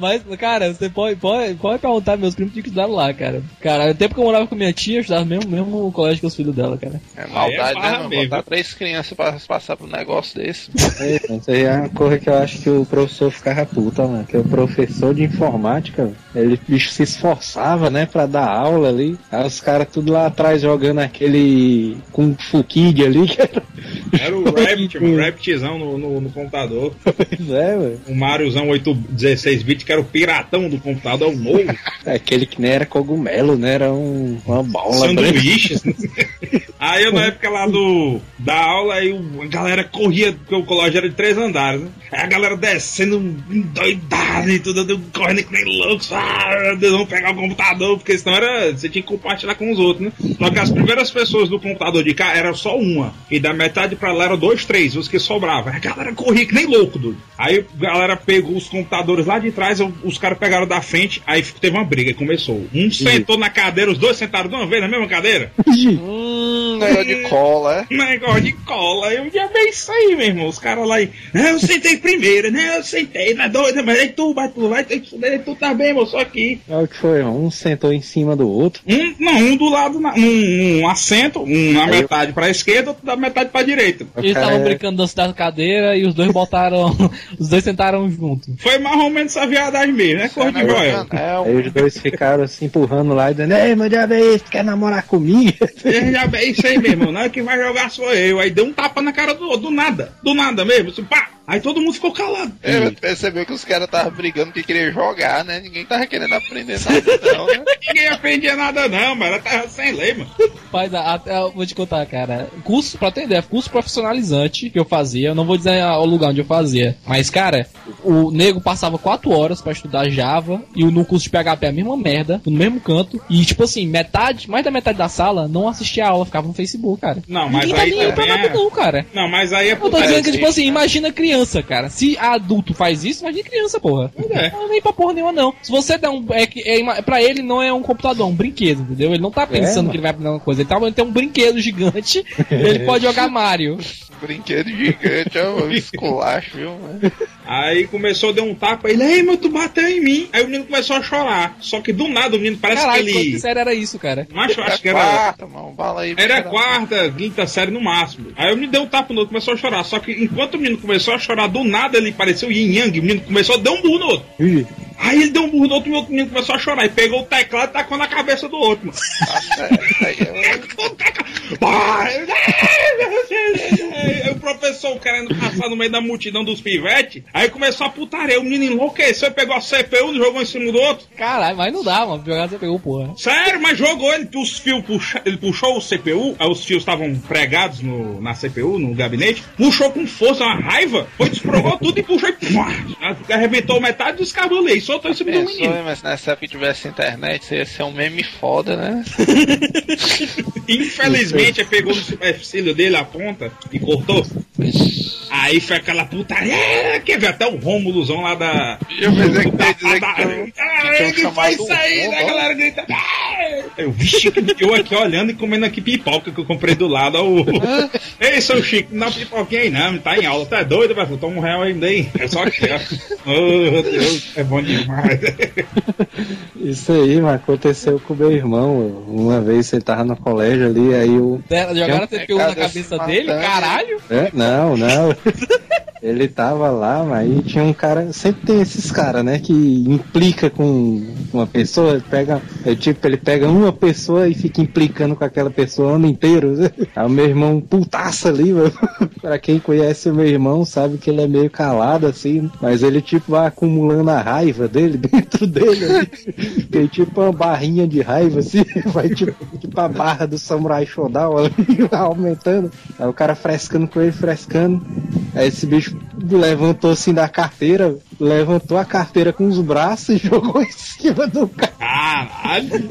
Mas, cara, você pode, pode, pode perguntar meus primos que estudaram lá, cara. Cara, o tempo que eu morava com minha tia, eu estudava mesmo, mesmo no colégio que os filhos dela, cara. É maldade, farra né, mano? mesmo. Botar três crianças pra passar por um negócio desse. É, Isso aí é uma coisa que eu acho que o professor ficava puta, mano. Que o professor de informática, ele bicho se esforçava, né, pra dar aula ali. Aí os caras tudo lá atrás jogando aquele Kung Fu Kid ali, que era... Era o Rabbit, o Rabbitzão no, no, no computador. Pois é, velho. O Mariozão 8, 16 bits, que era o piratão do computador, o novo. É Aquele que nem era cogumelo, né? Era um, uma bola sanduíches. aí eu, na época lá do, da aula, aí a galera corria, porque o colégio era de três andares, né? Aí a galera descendo endoidada e tudo, correndo que nem loucos. Ah, meu Deus, vamos pegar o computador, porque senão era, você tinha que compartilhar com os outros, né? Só que as primeiras pessoas do computador de cá era só uma. E da metade pra lá eram dois, três, os que sobravam. A galera corria que nem louco, doido. Aí a galera pegou os computadores lá de trás, o- os caras pegaram da frente, aí teve uma briga, e começou. Um sentou na cadeira, os dois sentaram de uma vez na mesma cadeira. Negócio de cola, é? Negócio de cola, eu já vi isso aí, meu irmão. Os caras lá aí, "Não, eu sentei primeiro, né? Eu sentei, tá doido, mas aí tu, vai tu, vai tu, tu tá bem, moço, aqui. É o que foi, um sentou em cima do outro. Um, não, um do lado, na- um, um assento, um na metade pra esquerda, outro da metade pra direita. Eles estavam é- brincando dança da cadeira e os dois botaram. os dois sentaram junto. Foi mais ou menos essa viadagem mesmo, né? Cor de Joel. É, Aí os dois ficaram assim empurrando lá e dizendo, ei, meu diabo é esse, quer namorar comigo? Ele já é isso aí, meu irmão. Não é que vai jogar sou eu. Aí deu um tapa na cara do do nada. Do nada mesmo. Assim, pá! Aí todo mundo ficou calado. É, percebeu que os caras estavam brigando que queria jogar, né? Ninguém tava querendo aprender nada, não, né? Ninguém aprendia nada, não, mas ela tava sem lei, mano. Mas a- a- eu vou te contar, cara. Curso, pra ter ideia, curso profissionalizante que eu fazia. Eu não vou dizer o lugar onde eu fazia. Mas, cara, o nego passava 4 horas pra estudar Java. E no curso de PHP a mesma merda, no mesmo canto. E, tipo assim, metade, mais da metade da sala não assistia a aula, ficava no Facebook, cara. Não, mas Ninguém tá aí nem aí pra também é- não, cara. Não, mas aí é Eu tô dizendo que, tipo assim, imagina criança, cara. Se adulto faz isso, imagina criança, porra. é. Não, nem pra porra nenhuma, não. Se você der um. É é, pra ele não é um computador, é um brinquedo, entendeu? Ele não tá pensando mano. que ele vai aprender uma coisa. Ele tá ele tem um brinquedo gigante. ele pode jogar Mario. Brinquedo gigante, é um esculacho, viu, mano? Aí começou, deu um tapa, ele, ei, meu, tu bateu em mim. Aí o menino começou a chorar. Só que do nada o menino parece Caralho, que ele. que sério era isso, cara? Macho, eu acho que era. quarta, mano, bala aí. Era a quarta, quinta série no máximo. Aí o menino deu um tapa no outro, começou a chorar. Só que enquanto o menino começou a chorar, do nada ele pareceu yin yang. O menino começou a dar um burro no outro. Ih, Aí ele deu um burro no outro e o outro menino começou a chorar. E pegou o teclado e tacou na cabeça do outro, mano. Nossa, aí é- Aí o professor querendo passar no meio da multidão dos pivetes. Aí começou a putaria. O menino enlouqueceu, pegou a CPU e jogou em cima do outro. Caralho, mas não dá, mano. Jogar você pegou, porra. Sério, mas jogou ele, os fios puxa, ele puxou o CPU, aí os fios estavam pregados no, na CPU, no gabinete, puxou com força, uma raiva, foi desprogou tudo e puxou e pum, arrebentou metade dos cabos ali, e soltou em cima do Pensou, menino. mas se nessa época tivesse internet, isso ia ser um meme foda, né? Infelizmente, ele pegou no supercílio dele a ponta e cortou. Aí foi aquela putaria, quer ver até o Rômulozão lá da. Eu pensei que ia dizer que Ah, ele faz isso aí, né, Rômulo. galera grita. "Ah!" Eu, vixe, eu aqui olhando e comendo aqui pipoca que eu comprei do lado. ó, o- Ei, seu Chico, não dá pipoquinha aí não, tá em aula, tá doido, vai? Toma um real ainda aí. É só aqui, ó. Oh, meu Deus, é bom demais. Isso aí, mas aconteceu com o meu irmão. Uma vez ele tava no colégio ali, aí o. Jogaram CPU na cabeça se dele? Caralho! É, não, não. Ele tava lá, mas tinha um cara. Sempre tem esses caras, né? Que implica com uma pessoa, pega. É tipo, ele pega uma pessoa e fica implicando com aquela pessoa o ano inteiro. Aí o meu irmão putaça ali, mano. pra quem conhece o meu irmão, sabe que ele é meio calado assim, mas ele tipo vai acumulando a raiva dele dentro dele. ali. Tem tipo uma barrinha de raiva assim, vai tipo, tipo a barra do Samurai Shodown ali, aumentando. Aí o cara frescando com ele, frescando. Aí esse bicho levantou assim da carteira, levantou a carteira com os braços e jogou em cima do cara. Caralho.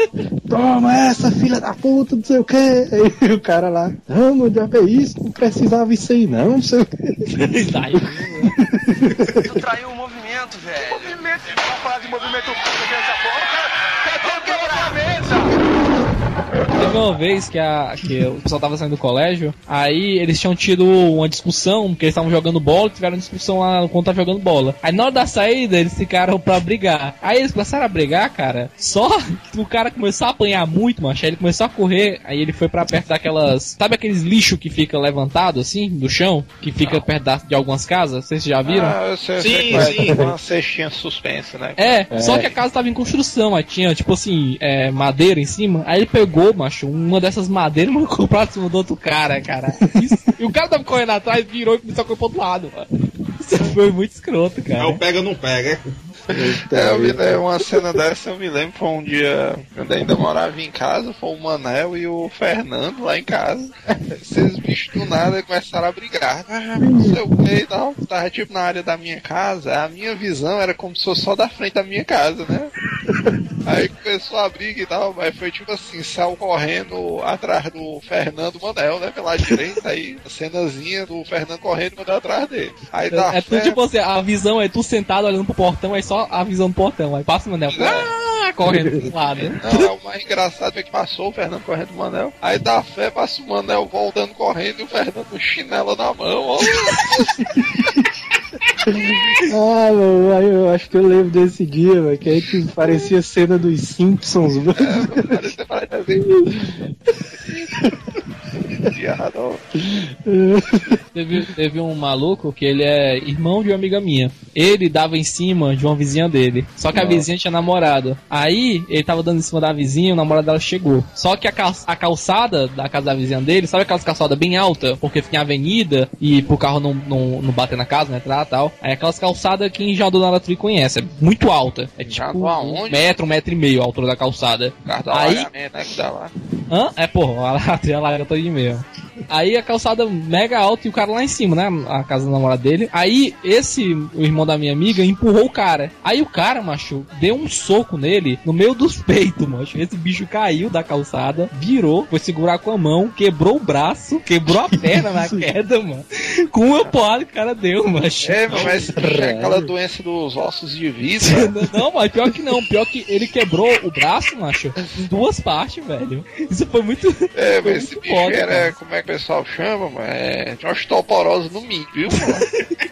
Toma essa, filha da puta, não sei o que. Aí o cara lá, não, meu Deus, é isso, não precisava isso aí não, não sei o que. Tu traiu o movimento, velho. Movimento? Vamos falar de movimento dessa porra. O cara quer quebrar a mesa. Teve uma vez que, a, que o pessoal tava saindo do colégio, aí eles tinham tido uma discussão, porque eles estavam jogando bola, tiveram uma discussão lá quando tava jogando bola. Aí na hora da saída eles ficaram pra brigar. Aí eles começaram a brigar, cara, só que o cara começou a apanhar muito, macho. Aí ele começou a correr, aí ele foi pra perto daquelas. Sabe aqueles lixo que fica levantado assim, do chão? Que fica perto da- de algumas casas? Vocês já viram? Ah, eu sei, eu Sim, sei qual é, sim. uma cestinha suspensa, né? É, só que a casa tava em construção, aí tinha, tipo assim, é, madeira em cima. Aí ele pegou, macho, uma dessas madeiras mandou pra cima do outro cara, cara. Isso- e o cara tava correndo atrás, virou e começou a correr pro outro lado, mano. Isso foi muito escroto, É cara. o pega ou não pega. É, eu me lembro, uma cena dessa, eu me lembro, foi um dia, quando eu ainda morava em casa, foi o Manel e o Fernando lá em casa. Esses bichos do nada começaram a brigar. Ah, não sei o que e tal. Tava tipo na área da minha casa, a minha visão era como se fosse só da frente da minha casa, né? Aí começou a briga e tal, mas foi tipo assim, saiu correndo atrás do Fernando Manel, né? Pela direita, aí a cenazinha do Fernando correndo e Manel atrás dele. Aí dá É tudo tipo assim, a visão é tu sentado olhando pro portão, aí só a visão do portão. Aí passa o Manel, ah, correndo pro lado, né? Não, é o mais engraçado é que passou o Fernando correndo do Manel. Aí dá fé, passa o Manel voltando correndo e o Fernando com chinelo na mão, ó. Ah, mano, eu acho que eu lembro desse dia, velho, que aí que parecia cena dos Simpsons, mano. Parece, ó. Teve, teve um maluco que ele é irmão de uma amiga minha. Ele dava em cima de uma vizinha dele. Só que a vizinha tinha namorado. Aí ele tava dando em cima da vizinha, o namorado dela chegou. Só que a, cal- a calçada da casa da vizinha dele, sabe aquelas calçadas bem alta? Porque fica em avenida e pro carro não, não, não bater na casa, né? E tal. Aí aquelas calçadas que em Jardim Aratri conhece. É muito alta. É tipo um metro, um metro e meio a altura da calçada. Aí- né, que dá lá. Hã? É, porra, a lateral larga de meio. Gabriel. Aí a calçada mega alta e o cara lá em cima, né? A casa da namorada dele. Aí esse, o irmão da minha amiga, empurrou o cara. Aí o cara, macho, deu um soco nele no meio dos peitos, macho. Esse bicho caiu da calçada, virou, foi segurar com a mão, quebrou o braço, quebrou a perna na queda, mano. Com uma porrada que o cara deu, macho. É, mas é aquela doença dos ossos de vidro. né? Não, mas pior que não. Pior que ele quebrou o braço, macho, em duas partes, velho. Isso foi muito. É, foi mas esse muito bicho foda, era, como é que pessoal chama, mano? É de osteoporose no mim, viu, mano?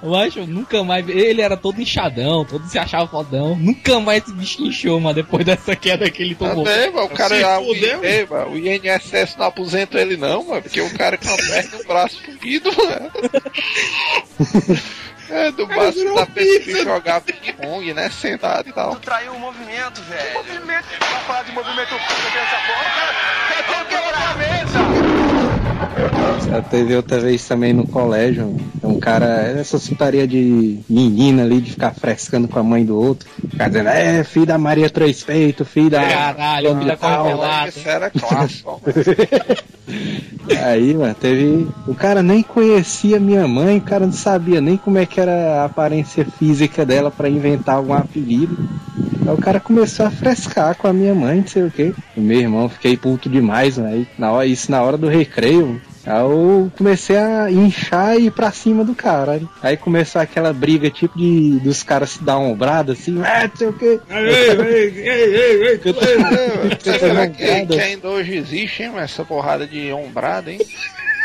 Eu acho, nunca mais. Ele era todo inchadão, todo se achava fodão. Nunca mais esse bicho inchou, mano, depois dessa queda que ele tomou. Também, mano, o cara Se já, o, fudeu. Ei, mano, o INSS não aposenta ele não, mano, porque o cara com a perna e o braço fudido, mano. É, do máximo da pessoa jogar ping-pong, né? Sentado e tal. Tu traiu o movimento, velho. Movimento? Vamos falar de movimento dessa. O cara quer quebrar a mesa. Já teve outra vez também no colégio, um cara, essa putaria de menina ali, de ficar frescando com a mãe do outro, ficar dizendo, é, filho da Maria Três Peitos, filho da... Caralho, de tal. congelada. Isso era clássico. Aí, mano, teve. O cara nem conhecia minha mãe, o cara não sabia nem como é que era a aparência física dela pra inventar algum apelido. Aí o cara começou a frescar com a minha mãe, não sei o quê. O meu irmão, fiquei puto demais, mano. Aí, na hora, isso na hora do recreio. Aí eu comecei a inchar e ir pra cima do cara. Aí começou aquela briga, tipo de dos caras se dar uma ombrada assim, é, não sei o quê. Ei, ei, ei, ei, ei, Será que, que ainda hoje existe, hein, essa porrada de ombrada, hein?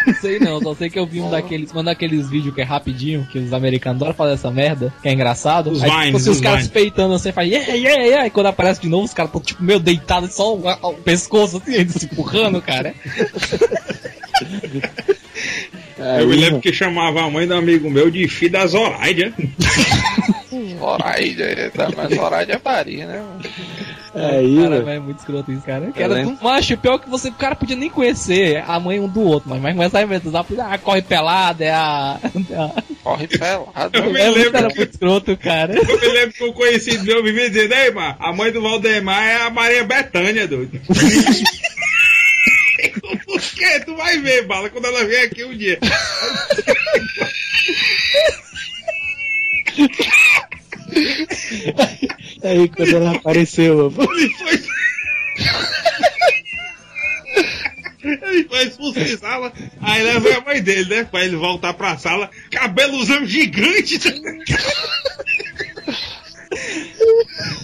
Não sei não, só sei que eu vi um daqueles, um daqueles vídeos que é rapidinho, que os americanos adoram fazer essa merda, que é engraçado. Os Aí, Vines, tipo, se os os caras peitando assim, faz yeah, yeah, yeah, e quando aparece de novo, os caras estão tipo meio deitados, só o, o pescoço assim, eles se empurrando, cara. Eu me lembro que chamava a mãe do amigo meu de filho da Zoraida. Zoraide, tá, mas Zoraide é Paris, né? Aí, cara, velho. é muito escroto isso, cara. Que era um macho, pior que você, o cara podia nem conhecer a mãe um do outro, mas vai começar a inventar, ah, corre pelada, é a. é a- Corre pelado. Eu me É lembro era que- muito escroto, cara. Eu me lembro que um conhecido meu vivia dizendo, ei, mano, a mãe do Valdemar é a Maria Bethânia, doido. Quê? Tu vai ver, bala, quando ela vier aqui um dia. Aí quando ela apareceu, pô. Ele foi. Ele foi expulso de sala, aí leva a mãe dele, né? Pra ele voltar pra sala, cabelozão gigante.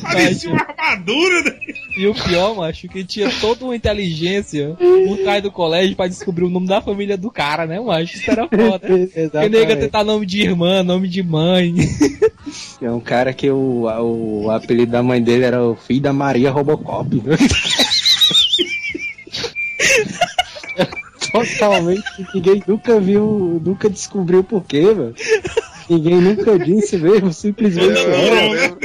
Parecia uma armadura, né? E o pior, macho, que tinha toda uma inteligência por trás do colégio pra descobrir o nome da família do cara, né, macho? Isso era foda. Que nega tentar nome de irmã, nome de mãe. É um cara que o, o apelido da mãe dele era o filho da Maria Robocop. né? Totalmente, ninguém nunca viu, nunca descobriu por quê, velho. Ninguém nunca disse mesmo, simplesmente. Eu, Não, eu né? lembro,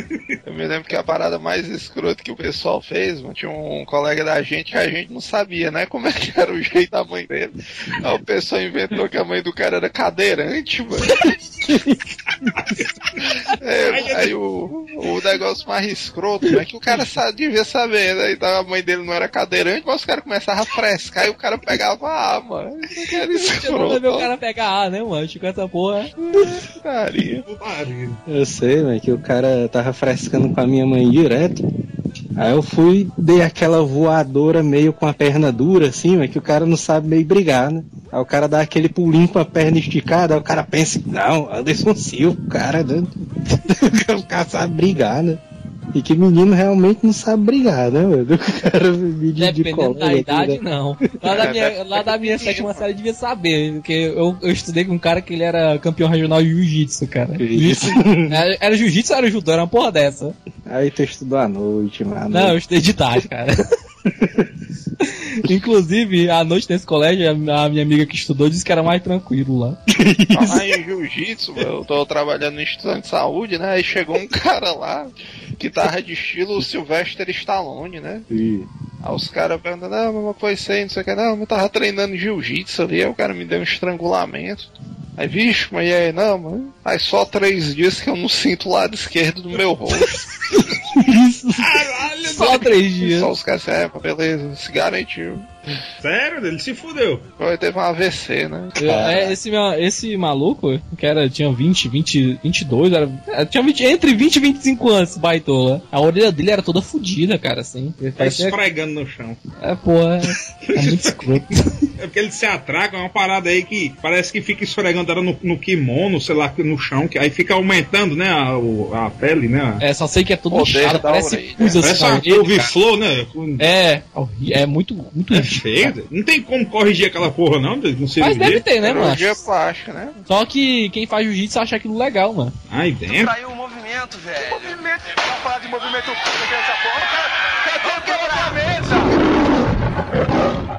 eu me lembro que a parada mais escrota que o pessoal fez, mano, tinha um colega da gente que a gente não sabia, né, como é que era o jeito da mãe dele. Aí o pessoal inventou que a mãe do cara era cadeirante, mano. É, aí o, o negócio mais escroto, né, que o cara sa- devia saber, né, então a mãe dele não era cadeirante, mas os caras começavam a frescar e o cara pegava a mano. Não ver o escroto. cara pegar A, né, macho? Com essa porra. Putaria. Eu sei, né, que o cara tava frescando com a minha mãe direto. Aí eu fui, dei aquela voadora meio com a perna dura, assim, mas que o cara não sabe meio brigar, né? Aí o cara dá aquele pulinho com a perna esticada, aí o cara pensa, não, Anderson Silva, o cara, né? o cara sabe brigar, né? E que menino realmente não sabe brigar, né, mano? O cara me de, de Dependendo da colega, idade, né? não. Lá da minha, lá da minha sétima série devia saber, porque eu, eu estudei com um cara que ele era campeão regional de jiu-jitsu, cara. Isso. Era, era jiu-jitsu ou era judô? Era uma porra dessa. Aí tu estudou à noite, mano. Não, eu estudei de tarde, cara. Inclusive, à noite nesse colégio, a minha amiga que estudou disse que era mais tranquilo lá. Falar em jiu-jitsu, mano, eu tô trabalhando no Instituto de Saúde, né? Aí chegou um cara lá que tava de estilo Sylvester Stallone, né? E- Aí os caras perguntam, não, mas foi isso aí, não sei o que, não, eu tava treinando jiu-jitsu ali, aí o cara me deu um estrangulamento. Aí, vixe, mas e aí, não, mano, faz só três dias que eu não sinto o lado esquerdo do meu rosto. Caralho, Só três dias. Só os caras, é, beleza, se garantiu. Sério, ele se fudeu. Foi, teve um AVC, né? Eu- é, esse, meu- esse maluco, que era, tinha 20, 20, 22, era, é, tinha 20, entre 20 e 25 anos, esse baitola. A orelha dele era toda fodida, cara, assim. Tá Parecia, esfregando no chão. é, porra, é, é muito escroto. É porque ele se atraca, é uma parada aí que parece que fica esfregando ela no, no kimono, sei lá, no chão, que aí fica aumentando, né, a, o- a pele, né? É, só sei que é tudo Poder inchado, parece orelha. pus assim Parece uma couve-flor, né? É, é muito, muito É. feio. Não tem como corrigir aquela porra, não, não Mas sei deve ter, né, mano? Cirurgia plástica, né? Só que quem faz jiu-jitsu acha aquilo legal, mano. Aí dentro. Traiu o movimento, velho. Movimento. Pra falar de movimento porra, o cara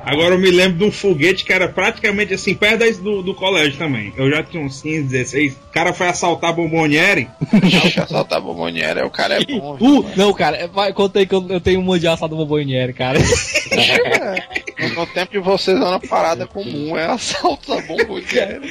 Agora eu me lembro de um foguete que era praticamente assim, perto da- do, do colégio também. Eu já tinha uns 15, 16. O cara foi assaltar a eu soltar a bomboniera, aí o cara é bom. Uh, mano? não, cara, é, vai, contei que eu, eu tenho um mundial assado do Boinieri, cara. É, No tempo de vocês era uma parada comum, é assalto da bomboniera.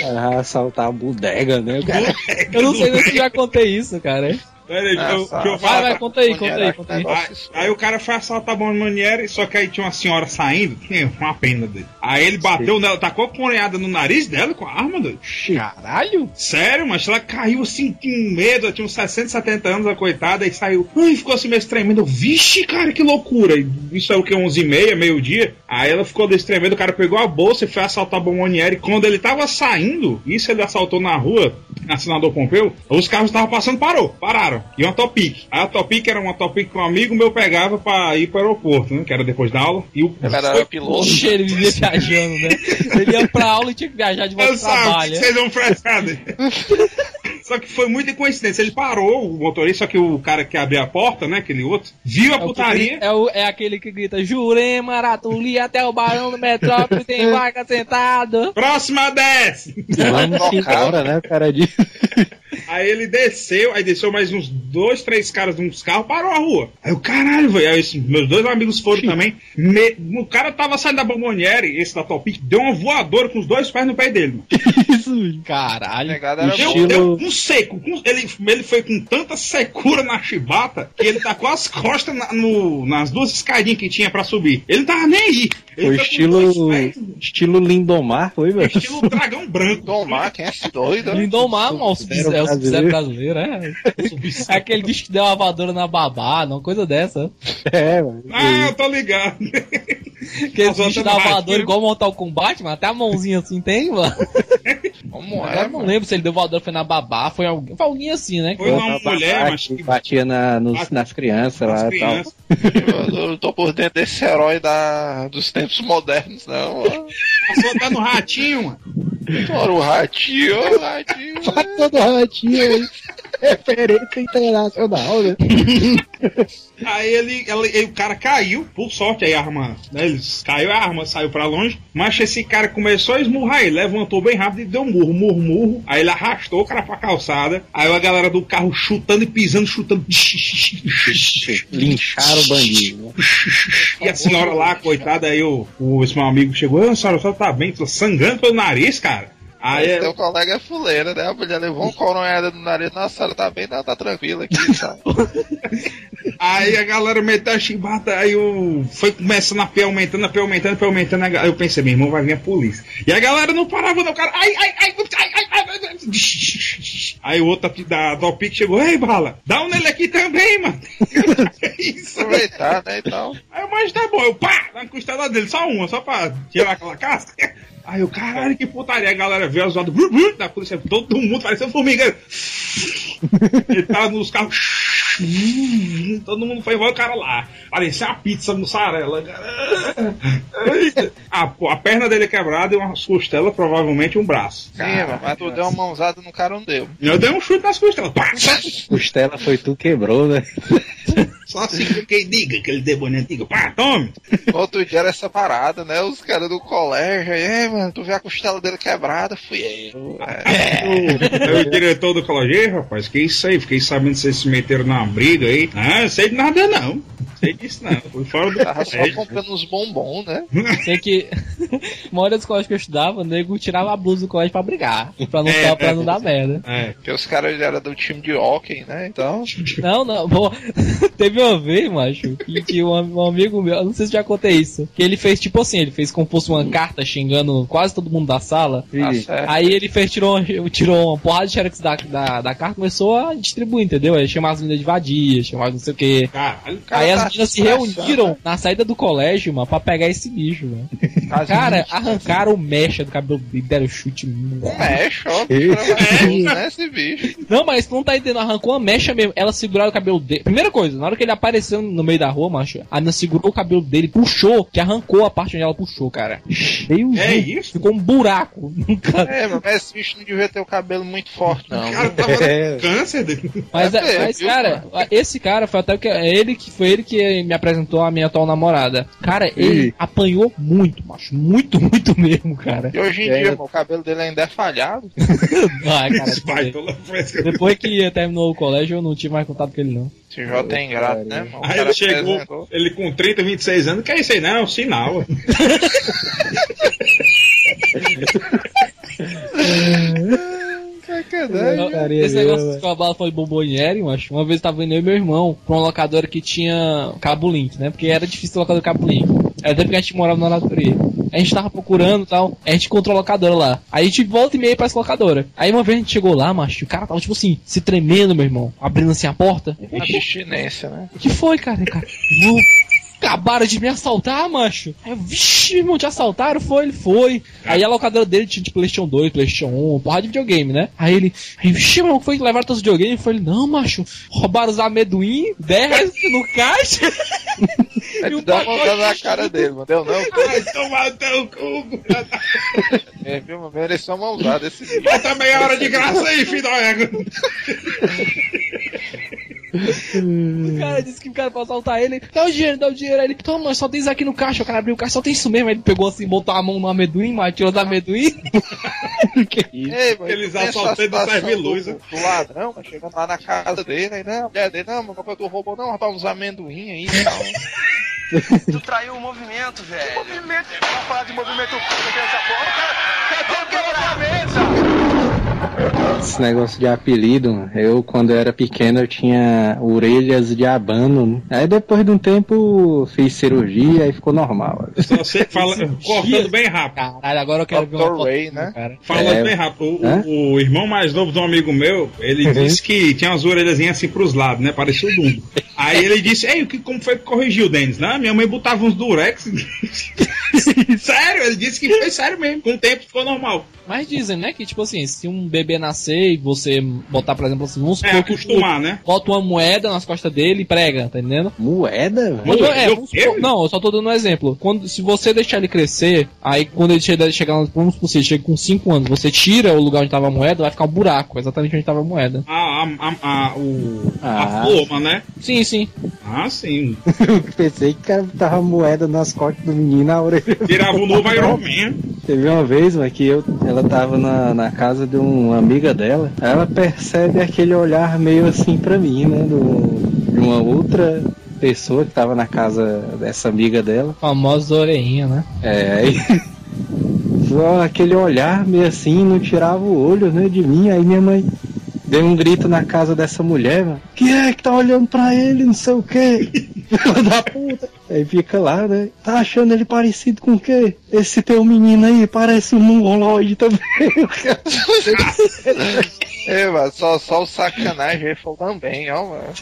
Vai assaltar a bodega, né, cara? Eu não sei nem se já contei isso, cara. Pera aí, Ah, eu- tá. que eu Vai, falo- vai, conta aí, conta aí, conta aí. Aí, aí o cara foi assaltar a Manieri, só que aí tinha uma senhora saindo, tinha uma pena dele. Aí ele bateu nela, tacou a coronhada no nariz dela com a arma, doido. Caralho! Sério, mas ela caiu assim com medo, ela tinha uns 60, 70 anos, a coitada, e saiu. Ai, ficou assim meio tremendo. Vixe, cara, que loucura. E Isso é o que, 11 e meia, meio-dia. Aí ela ficou desse tremendo, o cara pegou a bolsa e foi assaltar a Bombonieri. Quando ele tava saindo, isso ele assaltou na rua, na Senador Pompeu, os carros estavam passando, parou, pararam. E uma Topic. Aí a Topic era uma Topic que um amigo meu pegava pra ir pro aeroporto, né? Que era depois da aula. E o Ele era piloto. Oxe, ele vivia viajando, né? Ele ia pra aula e tinha que viajar de volta Eu pro sabe, trabalho. que vocês vão prestar. Só que foi muita coincidência. Ele parou, o motorista, só que o cara que abriu a porta, né? Aquele outro, viu a É, o que putaria. grita- é, o- é aquele que grita Jurema, Ratuli, até o barão do metrópole tem vaca sentado. Próxima desce! Vamos embora, né, cara? De... Aí ele desceu, aí desceu mais uns dois, três caras de uns carros, parou a rua. Aí o caralho, velho. Aí meus dois amigos foram também. Me- o cara tava saindo da Bomboniere, esse da Topic, deu uma voadora com os dois pés no pé dele, mano. Isso, Caralho. Deu, Estilo- deu um seco. com- ele, ele foi com tanta secura na chibata que ele tá com as costas na- no- nas duas escadinhas que tinha pra subir. Ele não tava nem aí. Ele Foi tá estilo, estilo Lindomar, foi, velho? estilo dragão branco. Tomar, quem é esse doido? né? Lindomar, não, o Sub-Zero é o Sub-Zero brasileiro, é. É aquele bicho que deu uma voadora na babá, não, coisa dessa. É, mano. Ah, eu tô ligado. Aquele Nossa, bicho dá uma voadora igual Mortal Kombat, mano. Até a mãozinha assim tem, mano. Como é, eu não mano? lembro se ele deu voadora, foi na babá, foi alguém, foi alguém assim, né? Foi uma mulher, mas que Batia na, nos- nas crianças as lá e tal. Eu, eu não tô por dentro desse herói da, dos tempos modernos, não. mano. Passou até no ratinho, mano. Ora, o ratinho, o ratinho. Faca do ratinho aí. Referência internacional, né? Aí ele, ele- ele- o cara caiu, por sorte, aí a arma, né, ele caiu, a arma saiu pra longe, mas esse cara começou a esmurrar ele, levantou bem rápido e deu um murro, murro, murro, aí ele arrastou o cara pra calçada, aí a galera do carro chutando e pisando, chutando, Lincharam o bandido. né? e a senhora lá, coitada, aí o, o, esse meu amigo chegou, "Ah, a senhora só tá bem, tô sangrando pelo nariz, cara. Aí, Esse teu colega é fuleira, né? A mulher levou uma coronhada no nariz. Nossa, a senhora tá bem, não, tá tranquila aqui, sabe? Aí a galera meteu a chibata, aí o. Foi começando a pé aumentando, a pé aumentando, a pé aumentando. Aí eu pensei, meu irmão, vai vir a polícia. E a galera não parava, não, cara. Ai, ai, ai, ai, ai, ai, ai, ai. Aí o outro da Topic chegou, ei, bala, dá um nele aqui também, mano. Isso, velho. Aproveitar, né, e tal. Aí mas tá bom, eu pá, na costela dele, só uma, só pra tirar aquela casca. Aí eu, caralho, que putaria, a galera veio zoado da polícia, todo mundo parecendo formiga. Ele tava nos carros. Todo mundo foi embora o cara lá. Parecia uma pizza mussarela, cara. A, a perna dele é quebrada e umas costelas, provavelmente um braço. Sim, mano, mas tu deu uma mãozada no cara, não deu. Eu dei um chute nas costelas. Costela foi tu quebrou, né? só assim que quem diga, aquele demônio antigo. Pá, tome. Outro dia era essa parada, né? Os caras do colégio, aí, "É, mano, tu vê a costela dele quebrada, fui eu. É. Aí o diretor do colégio, "Ei, rapaz, que isso aí? Fiquei sabendo que vocês se meteram numa briga aí. Ah, sei de nada não. Sei disso não. Fui fora do Tava só comprando uns bombons, né? Sei que. Uma hora dos colégios que eu estudava, o nego tirava a blusa do colégio pra brigar. Pra não, É, pra é. não dar merda. É. Porque os caras eram do time de hockey, né? Então. Não, não, pô, teve uma vez, macho, que, que um, um amigo meu, eu não sei se já contei isso, que ele fez tipo assim, ele fez fosse uma carta xingando quase todo mundo da sala. Tá. Aí ele fez, tirou, tirou uma porrada de xerox da, da, da carta e começou a distribuir, entendeu? Ele chamava as meninas de vadia, chamava não sei o que. Caralho. cara Aí tá as meninas se reuniram na saída do colégio, mano, pra pegar esse bicho, mano. As Cara, arrancaram o mecha do cabelo dele, deram chute. Mexe, ó, né, esse bicho. Não, mas tu não tá entendendo, arrancou uma mecha mesmo. Ela segurou o cabelo dele. Primeira coisa, na hora que ele apareceu no meio da rua, macho, a Ana segurou o cabelo dele, puxou, que arrancou a parte onde ela puxou, cara. Veio É isso? Ficou um buraco. Nunca. É, mas esse bicho não devia ter o cabelo muito forte, não. O cara tava É. câncer dele. Mas, É, é, mas viu, cara, esse cara foi até o que é ele que foi ele que me apresentou a minha atual namorada. Cara, ele Ih. apanhou muito, macho, muito, muito mesmo, cara. E hoje em É. dia, mano, o cabelo dele ainda é falhado. Ai, cara, depois que terminou o colégio, eu não tive mais contato com ele não. Esse J é ingrato, né, mano? O Aí ele chegou, apresentou. ele com 30, 26 anos, que é isso aí, não, é um sinal. sacanagem. Esse negócio que a bala foi bomboniere, macho. Uma vez tava indo eu e meu irmão pra uma locadora que tinha cabo link, né? Porque era difícil ter locadora cabo link. Era até porque a gente morava na natureza. A gente tava procurando e tal. A gente encontrou a locadora lá. Aí a gente volta e meia pra essa locadora. Aí uma vez a gente chegou lá, macho. O cara tava tipo assim, se tremendo, meu irmão. Abrindo assim a porta. Abstinência, né? O que foi, cara? Cara. Acabaram de me assaltar, macho. Aí eu, vixe, meu irmão, te assaltaram? Foi, ele foi. Aí a locadora dele tinha de PlayStation 2, PlayStation 1, porra de videogame, né? Aí ele, aí, vixe, meu irmão, foi levar todos os videogames? Foi ele, não, macho, roubaram os amendoim, 10 reais no caixa. Aí E tu dá uma vontade na cara dele, mano. Deu não? Vai tomar teu cu. É, viu, mano? Mereceu uma usada esse bicho. Bota meia hora de graça aí, filho da. O cara disse que o cara pra assaltar ele, dá o dinheiro, dá o dinheiro. Aí ele, toma, só tem isso aqui no caixa. O cara abriu o caixa, só tem isso mesmo. Aí ele pegou assim, botou a mão no amendoim, mas tirou do amendoim. Ei, mano, Eles pensa a assaltando não situação serve do- luz, né? Do ladrão, mas chegando lá na casa dele, aí não, mulher dele, não, mas tu roubou, não, rapaz, uns amendoim aí e tal. Tu traiu o movimento, velho. Movimento? Vamos falar de movimento porra. Quer quer quebrar a mesa? Esse negócio de apelido, eu quando eu era pequeno eu tinha orelhas de abano. Aí depois de um tempo fiz cirurgia e ficou normal. Só você fala, cortando bem rápido. Caralho, agora eu quero ver uma Dr. foto, Ray, né? cara. Falando É. bem rápido. O, o- o irmão mais novo de um amigo meu, ele Uhum. disse que tinha umas orelhazinhas assim pros lados, né? Parecia o Dumbo. Aí ele disse, ei, o que, como foi que corrigiu, Denis? Não, minha mãe botava uns durex. sério, ele disse que foi sério mesmo. Com o tempo ficou normal. Mas dizem, né, que tipo assim, se um bebê nascer e você botar, por exemplo, assim, vamos É, acostumar, né? bota uma moeda nas costas dele e prega, tá entendendo? Moeda? Quando- é, vamos não, eu só tô dando um exemplo. Quando, se você deixar ele crescer, aí quando ele chega, chegar, vamos supor, você chega com 5 anos, você tira o lugar onde tava a moeda, vai ficar um buraco, exatamente onde tava a moeda. A, a, a, a, o, Ah. a forma, né? Sim, sim. Ah, sim. Eu pensei que cara tava moeda nas costas do menino na orelha. Tirava o novo Iron Man. Teve uma vez, mas que eu, ela tava na, na casa de uma amiga dela, ela percebe aquele olhar meio assim pra mim, né? do- de uma outra pessoa que tava na casa dessa amiga dela. Famosa orelhinha, né? É, aí. Só aquele olhar meio assim, não tirava o olho, né, de mim. Aí minha mãe deu um grito na casa dessa mulher, mano. Quem é que tá olhando pra ele, não sei o quê? Filha da puta. Aí fica lá, né? Tá achando ele parecido com o quê? Esse teu menino aí parece um mongoloide também. É, mano, só, só o sacanagem aí falou também, ó, mano.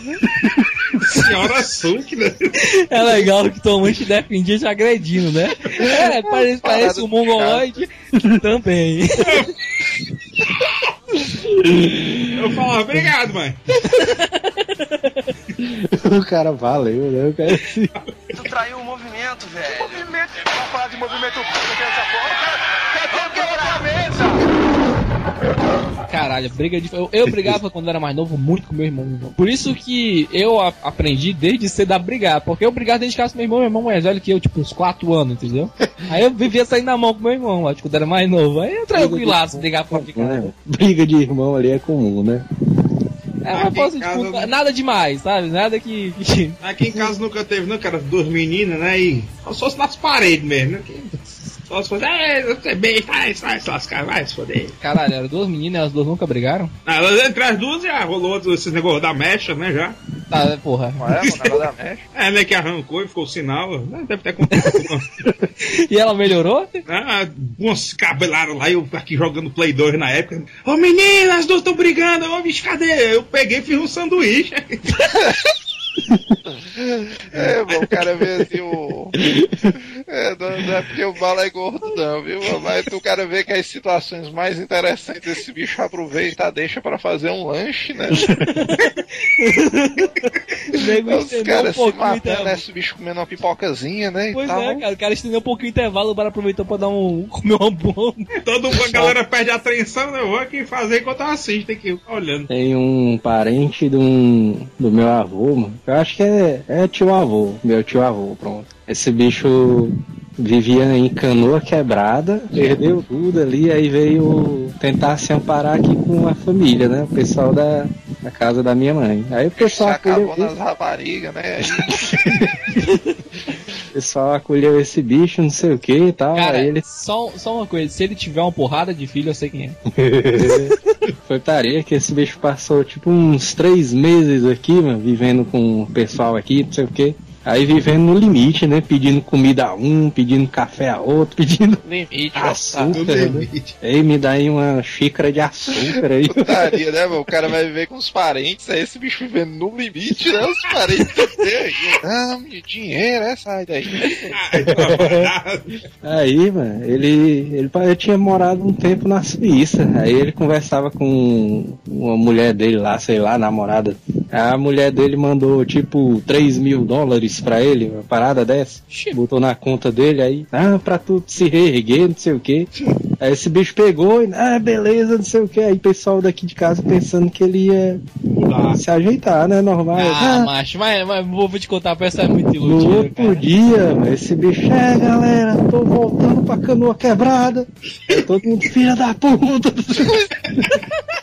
Senhora Suki, né? É legal que tua mãe te defendia te agredindo, né? É, parece, parece um mongoloide também. Eu falava, obrigado, mãe. o cara valeu, né? O cara assim. Tu traiu o movimento, velho. Movimento? Vamos falar de movimento público dessa porra. Quer quer quebrar a mesa? Caralho, briga de. Eu, eu brigava quando era mais novo muito com meu irmão. meu irmão. Por isso que eu a- aprendi desde cedo a brigar. Porque eu brigava desde casa com meu irmão, meu irmão mais velho que eu, tipo, uns 4 anos, entendeu? Aí eu vivia saindo na mão com meu irmão, lá, tipo, quando era mais novo. Aí eu tranquilaço, brigar por de casa. né? Briga de irmão ali é comum, né? É, Aqui em posso, casa nada demais, sabe? Nada que. que- Aqui em casa nunca teve, não, que era duas meninas, né? E só se nas paredes mesmo, né? Que- Só se fosse, é, você bem, faz, faz, se lascar, vai se foder. Caralho, eram duas meninas, as duas nunca brigaram? Ah, mas entre as duas já rolou outro- esse negócio da mecha, né? Já. Tá, porra. Não é, mano, negócio da mecha. É, né? Que arrancou e ficou o sinal. né, Deve ter acontecido. E ela melhorou? ah, umas cabelaram lá, eu aqui jogando Play 2 na época. Ô menina, as duas estão brigando, ô bicho, cadê? Eu peguei e fiz um sanduíche. É, mano, o cara vê assim o. É, não, não é porque o bala é gordo, não, viu? Mas o cara vê que as situações mais interessantes esse bicho aproveita, deixa pra fazer um lanche, né? Os estendeu um caras se matando, né? Esse bicho comendo uma pipocazinha, né? E Pois tal. é, cara, o cara estendeu um pouquinho o intervalo, o cara aproveitou pra dar um. comer uma boa. Todo a galera perde a atenção, né? eu vou aqui fazer enquanto eu assisto, tem que ir olhando. Tem um parente um, do meu avô, mano. Eu acho que é, é tio avô, meu tio avô, pronto. Esse bicho vivia em canoa quebrada, perdeu tudo ali, aí veio tentar se amparar aqui com a família, né? O pessoal da, da casa da minha mãe. Aí o pessoal acabou acolheu nas raparigas, né? Pessoal acolheu esse bicho, não sei o que e tal. Cara, ele só, só uma coisa, se ele tiver uma porrada de filho, eu sei quem é. Foi tarefa que esse bicho passou tipo uns três meses aqui, mano, vivendo com o pessoal aqui, não sei o que. Aí vivendo no limite, né? Pedindo comida a um, pedindo café a outro, pedindo Limite, açúcar. Né? limite. Ei, me dá aí uma xícara de açúcar aí. Putaria, né, mano? O cara vai viver com os parentes, aí esse bicho vivendo no limite, né? Os parentes aí. Ah, dinheiro, é, sai daí. Aí, mano, ele, ele, ele tinha morado um tempo na Suíça. Aí ele conversava com uma mulher dele lá, sei lá, namorada. A mulher dele mandou tipo 3 mil dólares pra ele, uma parada dessa. Botou na conta dele aí, ah, pra tu se reerguer, não sei o que. Aí esse bicho pegou e, ah, beleza, não sei o que. Aí o pessoal daqui de casa pensando que ele ia Mudar. se ajeitar, né? Normal. Ah, Ah, macho, mas, mas vou te contar, parece é muito no iludido, outro cara. dia, esse bicho, é galera, tô voltando pra canoa quebrada. Todo mundo, filha da puta.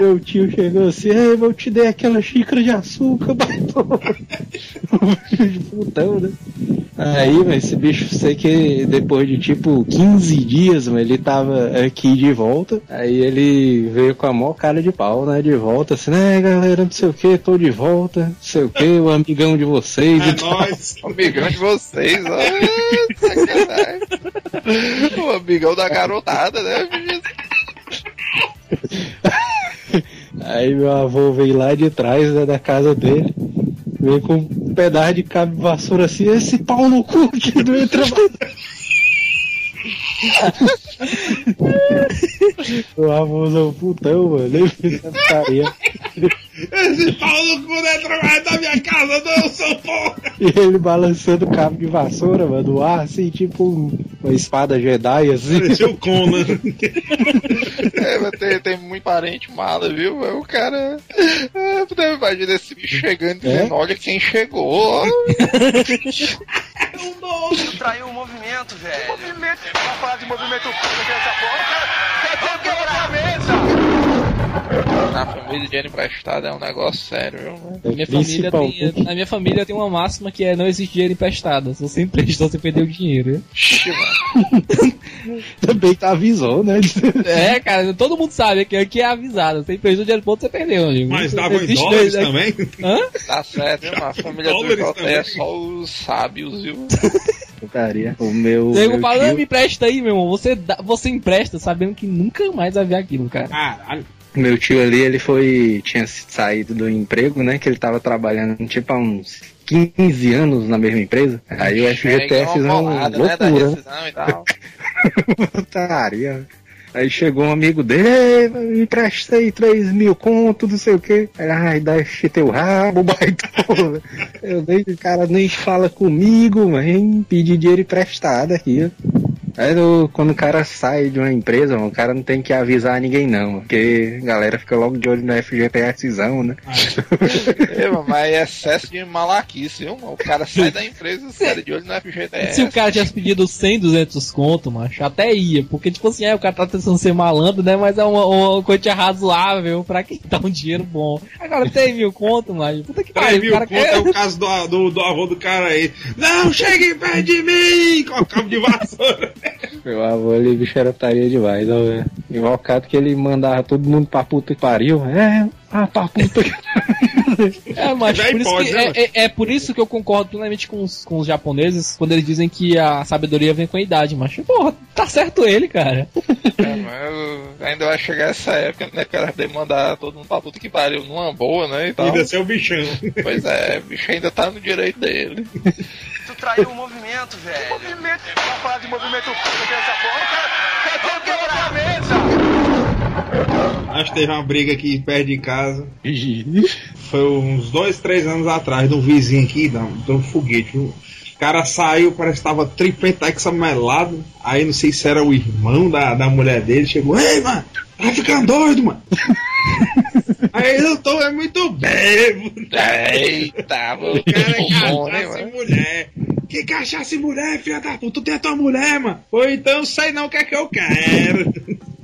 Meu tio chegou assim, ei, eu te dei aquela xícara de açúcar, batom. De putão, né? Aí, mano, esse bicho, sei que depois de tipo 15 dias, mano, ele tava aqui de volta. Aí ele veio com a maior cara de pau, né? De volta, assim, né, galera, não sei o que, tô de volta, não sei o que, o amigão de vocês É nóis. Amigão de vocês, ó. Sacanagem. O amigão da garotada, né, bicho? Aí meu avô veio lá de trás né, da casa dele, veio com um pedaço de cabo de vassoura assim, esse pau no cu que não entra. O avôzão putão, mano, nem putaria. Esse pau no cu não entra mais da minha casa, não, seu porra. E ele balançando o cabo de vassoura, mano, no ar, assim, tipo um- uma espada Jedi, assim. Pareceu o Conan. É, mas tem, tem muito parente mala, viu? Mas O cara. É, puta, imagina esse bicho chegando e É? dizendo: olha quem chegou. ó. Tu traiu o movimento, velho. Movimento? Falar de movimento dessa porra? Quer quebrar a mesa? Na família, dinheiro emprestado é um negócio sério, viu? mano? Na minha, família tem, na minha família tem uma máxima que é não existe dinheiro emprestado. Se você emprestou, você perdeu o dinheiro. Também tá avisou, né? É, cara, todo mundo sabe que aqui é avisado. Você emprestou dinheiro pro outro, você perdeu, amigo. Mas dava em dólares dois- também? Hã? Tá certo? A família do Jota é só os sábios, viu? Putaria. O meu. Nego meu fala, "Ah, tio- me empresta aí, meu irmão. Você, dá- você empresta sabendo que nunca mais vai ver aquilo, cara. Caralho. Meu tio ali, ele foi. tinha saído do emprego, né? Que ele tava trabalhando tipo há uns 15 anos na mesma empresa. Aí o FGTS é uma uma bolada, né? Da loucura. né? rescisão e tal. Putaria. Aí chegou um amigo dele, "Ei, me emprestei 3 mil conto, não sei o que. Ai, dá teu rabo, baitola. Eu nem, o cara nem fala comigo, mas vem pedir dinheiro emprestado aqui. Aí eu- quando o cara sai de uma empresa, mano, o cara não tem que avisar ninguém não, porque a galera fica logo de olho no FGTSzão, né? É, mano, mas é excesso de malaquice, viu? O cara sai da empresa e sai de olho no FGTS. Se o cara tivesse pedido 100, 200 conto, macho, até ia. Porque, tipo assim, é, o cara tá tentando ser malandro, né? Mas é uma, uma quantia razoável pra quem dá um dinheiro bom. Agora tem mil conto, macho. Puta que 3 pariu, o mil cara conto é o caso do, do, do avô do cara aí. Não chegue perto de mim! Com o cabo de vassoura. Meu avô, ele bicho era putaria demais, ó, velho. Invocado que ele mandava todo mundo pra puta que pariu. É, ah, pra puta que É, mas Véi por isso pode, que, né, é, é, é por isso que eu concordo plenamente com os, com os japoneses quando eles dizem que a sabedoria vem com a idade, mas porra, tá certo ele, cara. É, mas ainda vai chegar essa época, né, cara? De mandar todo mundo pra puta que pariu numa boa, né? E tal. Ainda ser o bichão. Pois é, o bicho ainda tá no direito dele. Tu traiu o movimento, velho. Movimento? Vai falar de movimento dessa porra? Quer ter quebrar a mesa? Acho que teve uma briga aqui perto de casa. Foi uns dois, três anos atrás, de um vizinho aqui, de um- foguete. O cara saiu, parece que tava tripentexamelado. Aí não sei se era o irmão da, da mulher dele. Chegou, ei, mano, tá ficando doido, mano. Aí eu tô é muito bebo. Eita, mano. O cara é né, cachaça e mulher. Que cachaça e mulher, filha da puta? Tu tem a tua mulher, mano? Ou então sei não o que é que eu quero.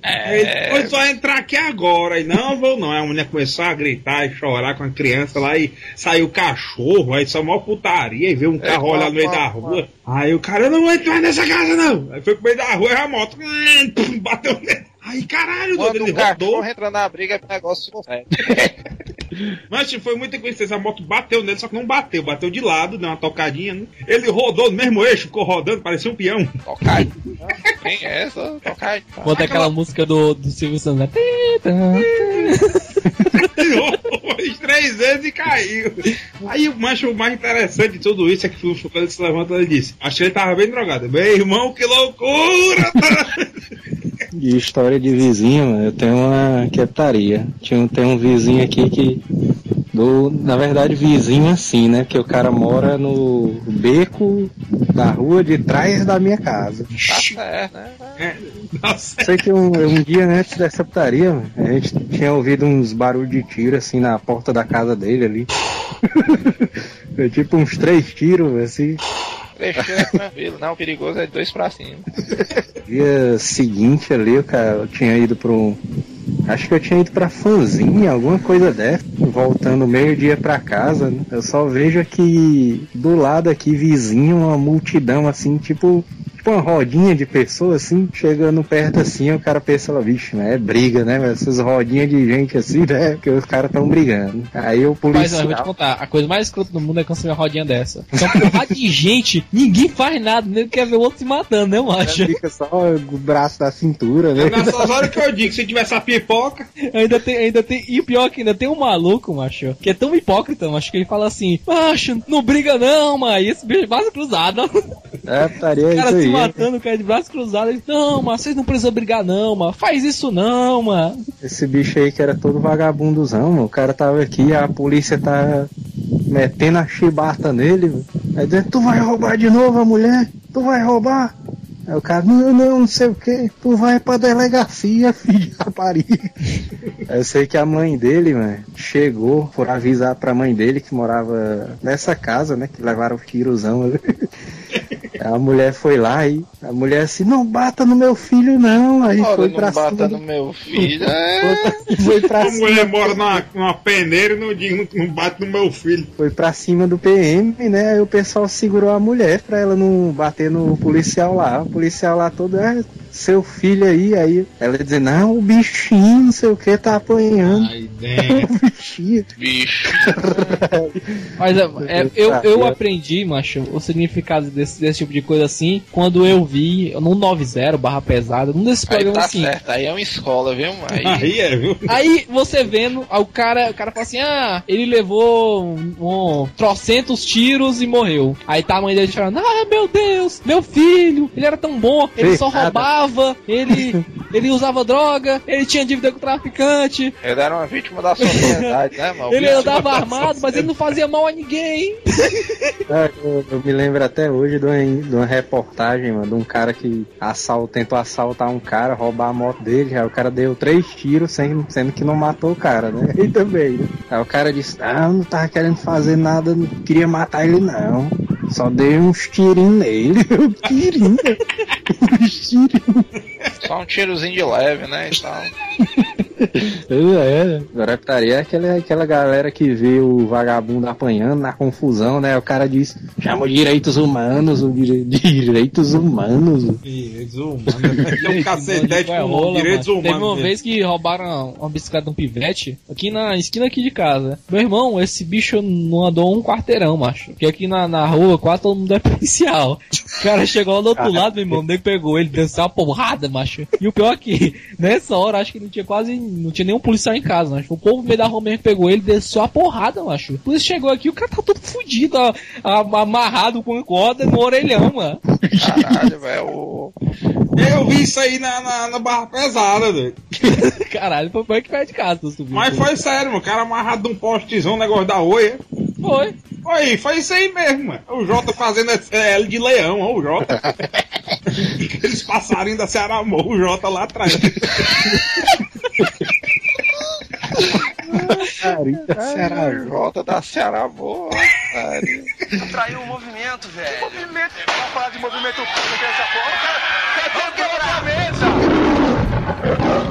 Aí, Pois vai entrar aqui agora. E não vou não. Aí a mulher começou a gritar e chorar com a criança lá e saiu o cachorro. Aí só mó putaria e veio um carro olhar no meio da rua. Aí o cara, eu não vou entrar nessa casa não. Aí foi pro meio da rua e a moto bateu nele. Aí caralho, Quando ele rodou. entra na briga, o negócio é. Mas tipo, foi muita coincidência. A moto bateu nele, só que não bateu. Bateu de lado, deu uma tocadinha. Né? Ele rodou no mesmo eixo, ficou rodando, parecia um peão. Tocai. Quem é essa? Tocai. Bota aquela música do, do Silvio Santos. né? Três vezes e caiu. Aí o macho o mais interessante de tudo isso é que o Chupano se levanta e disse: Acho que ele tava bem drogado. Meu irmão, que loucura! De história de vizinho, mano, eu tenho uma quetaria. Tinha, tem um vizinho aqui que. Do, na verdade, vizinho assim, né? Que o cara mora no beco da rua de trás da minha casa. Tá certo, né? É, Sei que um, um dia né, antes dessa putaria, mano, a gente tinha ouvido uns barulhos de tiro assim na porta da casa dele ali. Tipo uns três tiros, assim. Deixa tranquilo. Não, o perigoso é dois pra cima. Dia seguinte ali, cara, eu tinha ido pra um. Acho que eu tinha ido pra fanzinha, alguma coisa dessa. Voltando meio-dia pra casa, né? Eu só vejo aqui do lado aqui, vizinho, uma multidão assim, tipo. Tipo uma rodinha de pessoas assim, chegando perto assim, o cara pensa lá, vixe, né? É briga, né? Essas rodinhas de gente assim, né? Porque os caras tão brigando. Aí o Mas policial. eu vou te contar, a coisa mais escrota do mundo é quando você vê uma rodinha dessa. Então, porrada de gente, ninguém faz nada, nem quer ver o outro se matando, né, macho? Fica só o braço da cintura, né? é nessas horas que eu digo: se tivesse a pipoca, Ainda tem, ainda tem, e o pior é que ainda tem um maluco, macho, que é tão hipócrita, macho, que ele fala assim, macho, não briga não, mas e esse bicho de braço cruzado. É, estaria O isso aí. Matando, o cara de braço cruzado, ele, não, mas vocês não precisam brigar não, mas faz isso não, mano. Esse bicho aí que era todo vagabundozão, mano. O cara tava aqui, a polícia tá metendo a chibata nele, mano. Aí dizendo, tu vai roubar de novo a mulher? Tu vai roubar? Aí o cara, não, não, não sei o que, tu vai pra delegacia, filho de rapariga. Aí eu sei que a mãe dele, mano, chegou, por avisar pra mãe dele que morava nessa casa, né, que levaram o tirozão ali. A mulher foi lá e a mulher assim, não bata no meu filho não. Aí Olha, foi não pra bata cima. no do- meu filho. É. Foi pra a cima. mulher mora numa, numa peneira e não, digo, não, não bate no meu filho. Foi pra cima do PM, né? Aí o pessoal segurou a mulher pra ela não bater no policial lá. O policial lá todo, é, seu filho aí, aí ela dizendo, não, o bichinho, não sei o que, tá apanhando. Ai, dentro. O bichinho. Bicho. Mas é, é, eu, eu aprendi, macho, o significado desse, desse tipo de coisa assim, quando eu vi no 90 barra pesada, num desses programas tá assim. certo. Aí é uma escola, viu? Aí. Aí é, viu? Aí você vendo, o cara, o cara fala assim: ah, ele levou um, um trocentos tiros e morreu. Aí tá a mãe dele falando: ah, meu Deus, meu filho, ele era tão bom, ele só nada. Roubava, ele, ele usava droga, ele tinha dívida com o traficante, Ele era uma vítima da sociedade, né, mano? ele andava da armado, mas ele não fazia mal a ninguém. Ah, Eu, eu me lembro até hoje de uma, de uma reportagem, mano, de um cara que assal, tentou assaltar um cara, roubar a moto dele, aí o cara deu três tiros, sem, sendo que não matou o cara, né? E também, né? Aí o cara disse, ah, eu não tava querendo fazer nada, não queria matar ele não. Só dei uns tirinhos nele. Um tirinho. uns tirinhos. Só um tirozinho de leve, né? E tal. É, agora estaria aquela, aquela galera que vê o vagabundo apanhando na confusão, né? O cara diz, chama direitos humanos, o dire- direitos humanos. Direitos humanos. Tem um cacetete Vai com rola, direitos mano. Teve uma humanos. vez que roubaram uma bicicleta de um pivete aqui na esquina aqui de casa. Meu irmão, esse bicho não andou um quarteirão, macho. Porque aqui na, na rua quase todo mundo é policial. O cara chegou lá do outro lado, meu irmão, nem pegou ele, deu uma porrada, macho. E o pior é que, nessa hora, acho que não tinha quase, não tinha nenhum policial em casa, macho. O povo no meio da rua mesmo que pegou ele, desceu a porrada, macho. A polícia chegou aqui, o cara tá todo fudido, ó, a- amarrado com corda no orelhão, mano. Caralho, velho. Eu vi isso aí na, na, na barra pesada, doido. Caralho, foi aqui perto de casa, tu viu? Mas foi sério, mano. O cara amarrado num postezão, um negócio da oia. Foi. Foi, foi isso aí mesmo, mano. O Jota fazendo L de leão, ó, o Jota. Aqueles passarinhos da Ceará Amor, o Jota lá atrás. Carita, Ceará. Jota da Ceará boa. Traiu o movimento, velho. Movimento. Vamos falar de movimento público dessa porra. Quer quer quebrar a mesa?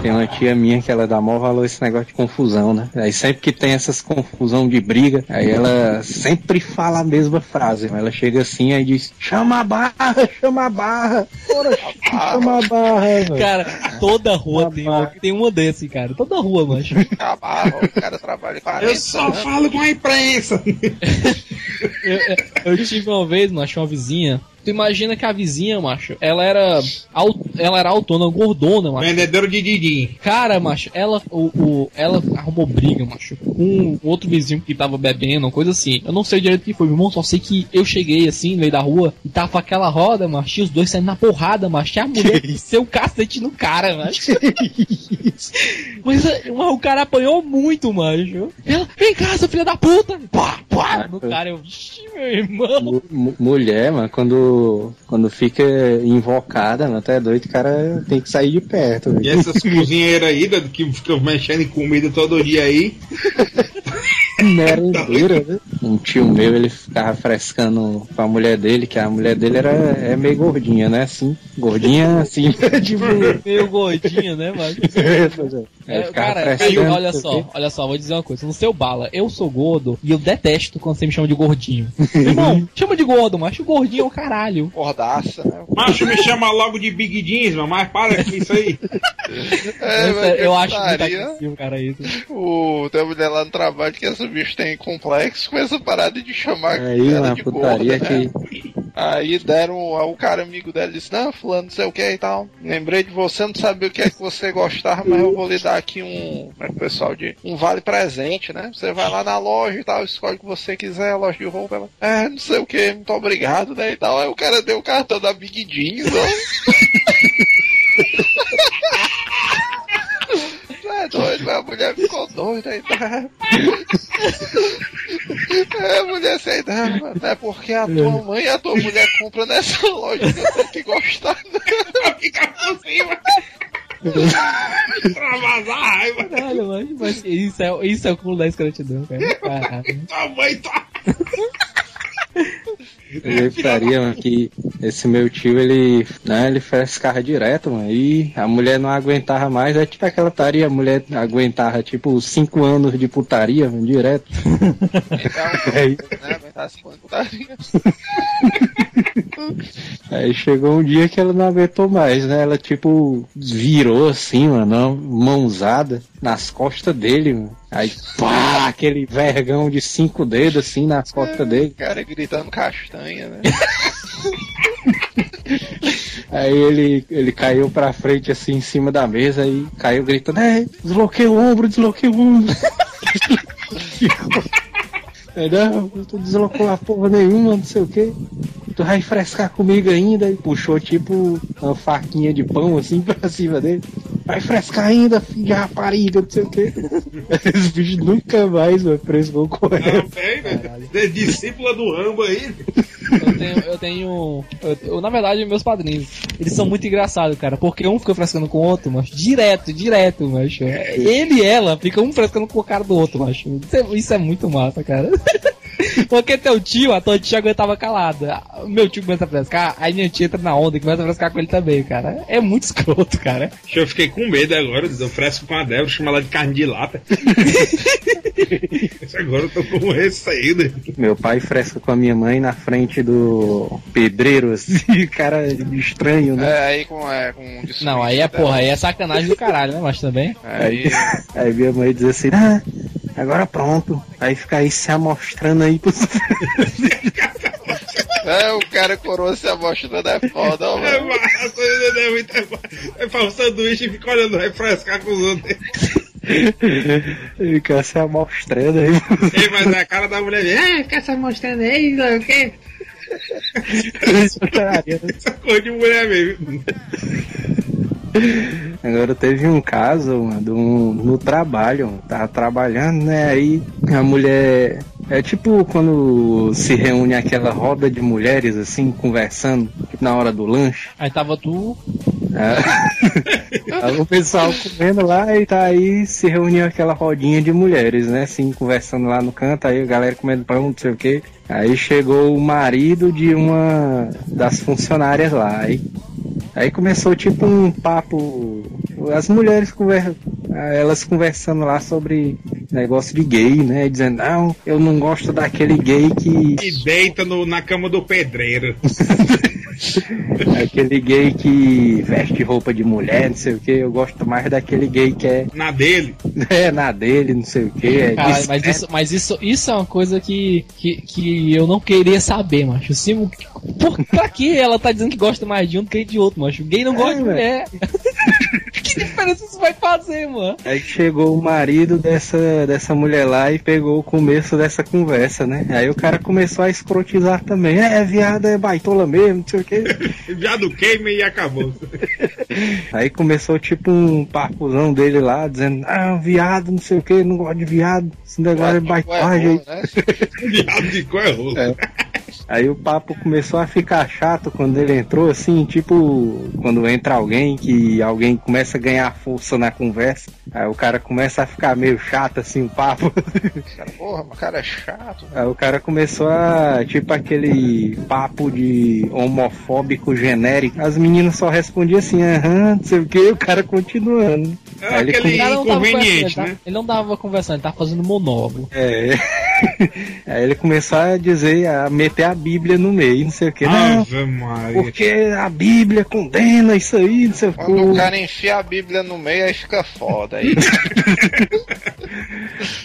Tem uma tia minha que ela dá maior valor a esse negócio de confusão, né? Aí sempre que tem essas confusão de briga, aí ela sempre fala a mesma frase. Ela chega assim e diz: chama a barra, chama a barra. Bora, chama a barra, velho. Cara, toda rua tem uma, tem uma desse, cara. Toda rua, mancho. Acabar, o cara trabalha 40 Eu só anos. falo com a imprensa. Eu, eu- tive uma vez, macho, uma vizinha. Tu imagina que a vizinha, macho, ela era, ela era autônoma, gordona, macho. Vendedor de Didim. Cara, macho, ela, o, o- ela arrumou briga, macho, com outro vizinho que tava bebendo, uma coisa assim. Eu não sei direito o que foi, meu irmão, só sei que eu cheguei assim, no meio da rua, e tava aquela roda, macho, e os dois saindo na porrada, macho, e a mulher o cacete no cara, macho. mas, mas o cara apanhou muito, macho. Ela, vem cá, seu filho da puta! Pá, pá, no cara, eu, "Ixi, meu irmão. Mu- Mulher, mano, quando, quando fica invocada, mano, até doido, o cara tem que sair de perto. E velho. essas cozinheiras aí da- que ficam mexendo em comida todo dia aí. Merendeira, né? Um tio meu, ele ficava frescando com a mulher dele, que a mulher dele era é meio gordinha, né? Assim, gordinha, assim, tipo... Meio gordinho, né, macho? Aí É, ficava cara, frescando, olha o só, quê. olha só, vou dizer uma coisa. No seu bala, eu sou gordo e eu detesto quando você me chama de gordinho. Irmão, chama de gordo, macho. Gordinho é o caralho. Gordaça, né? Macho me chama logo de Big Jeans, mano, mas para com isso aí. É, eu, mas que eu acho muito putaria. agressivo, cara, isso. O, tem uma mulher lá no trabalho que esse bicho tem complexo com essa parada de chamar Aí, ela de putaria gorda, né? que... Aí deram, o cara amigo dela disse, não, fulano, não sei o que e tal. Lembrei de você, não sabia o que é que você gostava, mas eu vou lhe dar aqui um, como é que o pessoal diz, um vale presente, né? Você vai lá na loja e tal, escolhe o que você quiser, a loja de roupa, ela, é, não sei o que, muito obrigado, né, e tal. Aí o cara deu o cartão da Big Jeans, ó. Tu é doido, mas a mulher ficou doida aí, tá? É, a mulher sei não, mano, é porque a tua mãe e a tua mulher compram nessa loja que eu tenho que gostar. Pra ficar por cima. pra vazar a raiva. Caralho, mas, mas isso, é, isso é o culo da escrotidão, cara. Caralho. Tua mãe tá. Eu faria, mano, que esse meu tio, ele, né, ele frescava direto, mano, e a mulher não aguentava mais, é tipo aquela taria, a mulher aguentava, tipo, cinco anos de putaria, mano, direto. Aí, né? Aí chegou um dia que ela não aguentou mais, né, ela, tipo, virou assim, mano, mãozada nas costas dele, mano. Aí, pá, aquele vergão de cinco dedos, assim, nas costas dele. O cara gritando castanha, né? Aí ele, ele caiu pra frente assim em cima da mesa e caiu gritando, é, desloquei o ombro, desloquei o ombro. Aí, não, deslocou a porra nenhuma, não sei o que. Tu vai frescar comigo ainda e puxou tipo uma faquinha de pão assim pra cima dele. Vai frescar ainda, filho de rapariga, não sei o que. Esse bicho nunca mais, mano, frescou com ela. né? Discípula do Rambo aí. Eu tenho. Eu tenho. eu- eu, na verdade, meus padrinhos, eles são muito engraçados, cara. Porque um fica frescando com o outro, mas direto, direto, macho. Ele e ela ficam um frescando com o cara do outro, macho. Isso é, isso é muito massa, cara. Porque teu tio, a tua tia aguentava calada. Meu tio começa a frescar, aí minha tia entra na onda e começa a frescar com ele também, cara. É muito escroto, cara. Eu fiquei com medo agora, eu fresco com a Débora, chama ela de carne de lata. agora eu tô com receio, né? Meu pai fresca com a minha mãe na frente do pedreiro, assim, cara estranho, né? É, aí com, é, com Não, aí é porra, aí é sacanagem do caralho, né, mas também. Aí, Aí minha mãe diz assim, ah, agora pronto. Aí fica aí se amostrando aí pros... é, o cara coroa se amostrando é foda, ó, É mano. massa, é muito é massa. É pra um sanduíche e fica olhando refrescar com os outros. fica se amostrando aí. Ei, mas a cara da mulher, é, fica se mostrando aí, não sei o quê. Essa coisa de mulher mesmo. Agora teve um caso mano, um- no trabalho, mano, tava trabalhando, né? Aí a mulher. É tipo quando se reúne aquela roda de mulheres assim, conversando na hora do lanche. Aí tava tu. É. O pessoal comendo lá e tá aí se reuniu aquela rodinha de mulheres, né? Assim, conversando lá no canto, aí a galera comendo pão, não sei o que. Aí chegou o marido de uma das funcionárias lá. Aí, aí começou tipo um papo, as mulheres conver... elas conversando lá sobre negócio de gay, né? Dizendo, não, eu não gosto daquele gay que. E deita no, na cama do pedreiro. aquele gay que veste roupa de mulher, não sei o que. Eu gosto mais daquele gay que é. Na dele. É, na dele, não sei o que. É mas isso, mas isso, isso é uma coisa que, que, que eu não queria saber, macho. Se, por, pra que ela tá dizendo que gosta mais de um do que de outro, macho? Gay não gosta de velho. mulher. que diferença isso vai fazer, mano? Aí chegou o marido dessa, dessa mulher lá e pegou o começo dessa conversa, né? Aí o cara começou a escrotizar também. É, viada é baitola mesmo, não sei o que. Já do queima e acabou. Aí começou tipo um papuzão dele lá, dizendo, ah, viado, não sei o que, não gosto de viado, esse negócio é baitagem. né? Viado de cor é. É. Aí o papo começou a ficar chato quando ele entrou, assim, tipo, quando entra alguém que alguém começa a ganhar força na conversa, aí o cara começa a ficar meio chato, assim, o papo. Cara, porra, mas o cara é chato. Aí o cara começou a, tipo, aquele papo de homofóbico genérico. As meninas só respondiam assim, aham, não sei o que, o cara continuando. É Aí ele não tá- né? ele não tava conversando, ele tava fazendo monólogo. É. Aí ele começou a dizer, a meter a Bíblia no meio, não sei o que. Maria. porque a Bíblia condena isso aí, não sei o Quando o que. cara enfia a Bíblia no meio, aí fica foda. Aí,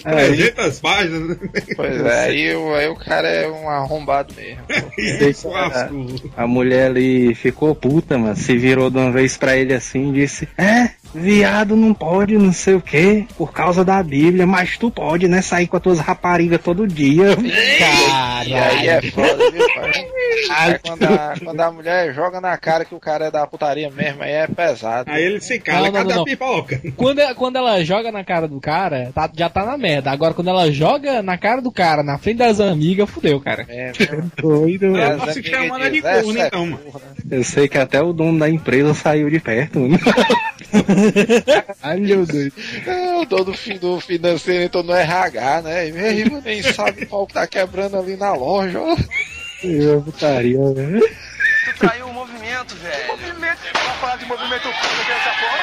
Aí, 300 páginas. pois é, aí, o- aí o cara é um arrombado mesmo. Isso, lascou. a mulher ali ficou puta, mano. Se virou de uma vez pra ele assim e disse: É, viado não pode, não sei o que, por causa da Bíblia, mas tu pode, né? Sair com as tuas raparigas todo dia. E aí é foda, viu, pai? Aí quando a, quando a mulher joga na cara que o cara é da putaria mesmo, aí é pesado. Aí ele se cala, Não, não, não, pipoca? Quando, ela- quando ela joga na cara do cara, tá- já tá na merda. Agora, quando ela joga na cara do cara, na frente das amigas, fudeu, cara. É. Doido, É, mano. As se amigas chamando de "Essa corno, é então, mano." né? Eu sei que até o dono da empresa saiu de perto, mano. Ai meu Deus. É, o dono do, fim, do financeiro entrou no RH, né? E mesmo nem sabe qual que tá quebrando ali na loja. ó. Eu putaria, né? Tu traiu o movimento, velho. Movimento? Vai falar de movimento público dessa porra?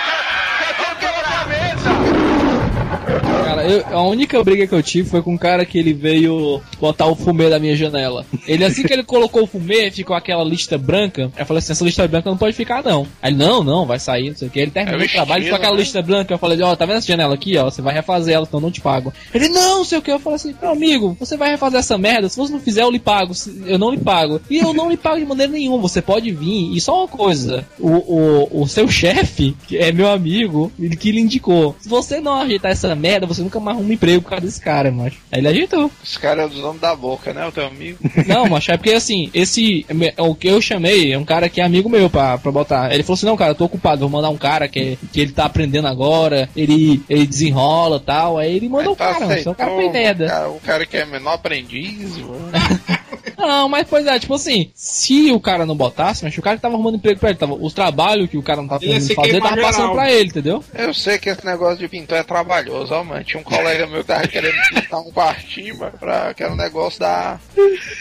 Eu- a única briga que eu tive foi com um cara que ele veio botar o fumê da minha janela. Ele, assim que ele colocou o fumê, ficou aquela lista branca. Eu falei assim: essa lista branca não pode ficar, não. Aí ele, não, não, vai sair, não sei o que. Ele terminou É o trabalho ficou estilo, aquela né? lista branca. Eu falei: ó, tá vendo essa janela aqui, ó? Você vai refazer ela, então eu não te pago. Ele, não, não sei o que. Eu falei assim: meu amigo, você vai refazer essa merda. Se você não fizer, eu lhe pago. Eu não lhe pago. E eu não lhe pago de maneira nenhuma. Você pode vir. E só uma coisa: o, o, o seu chefe, que é meu amigo, ele que lhe indicou. Se você não ajeitar essa merda, você nunca mais arruma um emprego por causa desse cara, macho. Aí ele ajeitou. Esse cara é o dono da boca, né? O teu amigo. Não, macho, é porque assim, esse. O que eu chamei é um cara que é amigo meu pra, pra botar. Ele falou assim: não, cara, eu tô ocupado, vou mandar um cara que, que ele tá aprendendo agora, ele, ele desenrola e tal. Aí ele mandou o Aí tu cara, mas o cara foi merda. O cara que é menor aprendiz, mano. Não, mas pois é, tipo assim, se o cara não botasse, mas o cara que tava arrumando emprego pra ele, tava, os trabalhos que o cara não tava ia podendo se fazer, tava passando geral. pra ele, entendeu? Eu sei que esse negócio de pintor é trabalhoso, ó, mano. Tinha um colega meu que tava querendo pintar um quartinho, mano, pra aquele negócio da.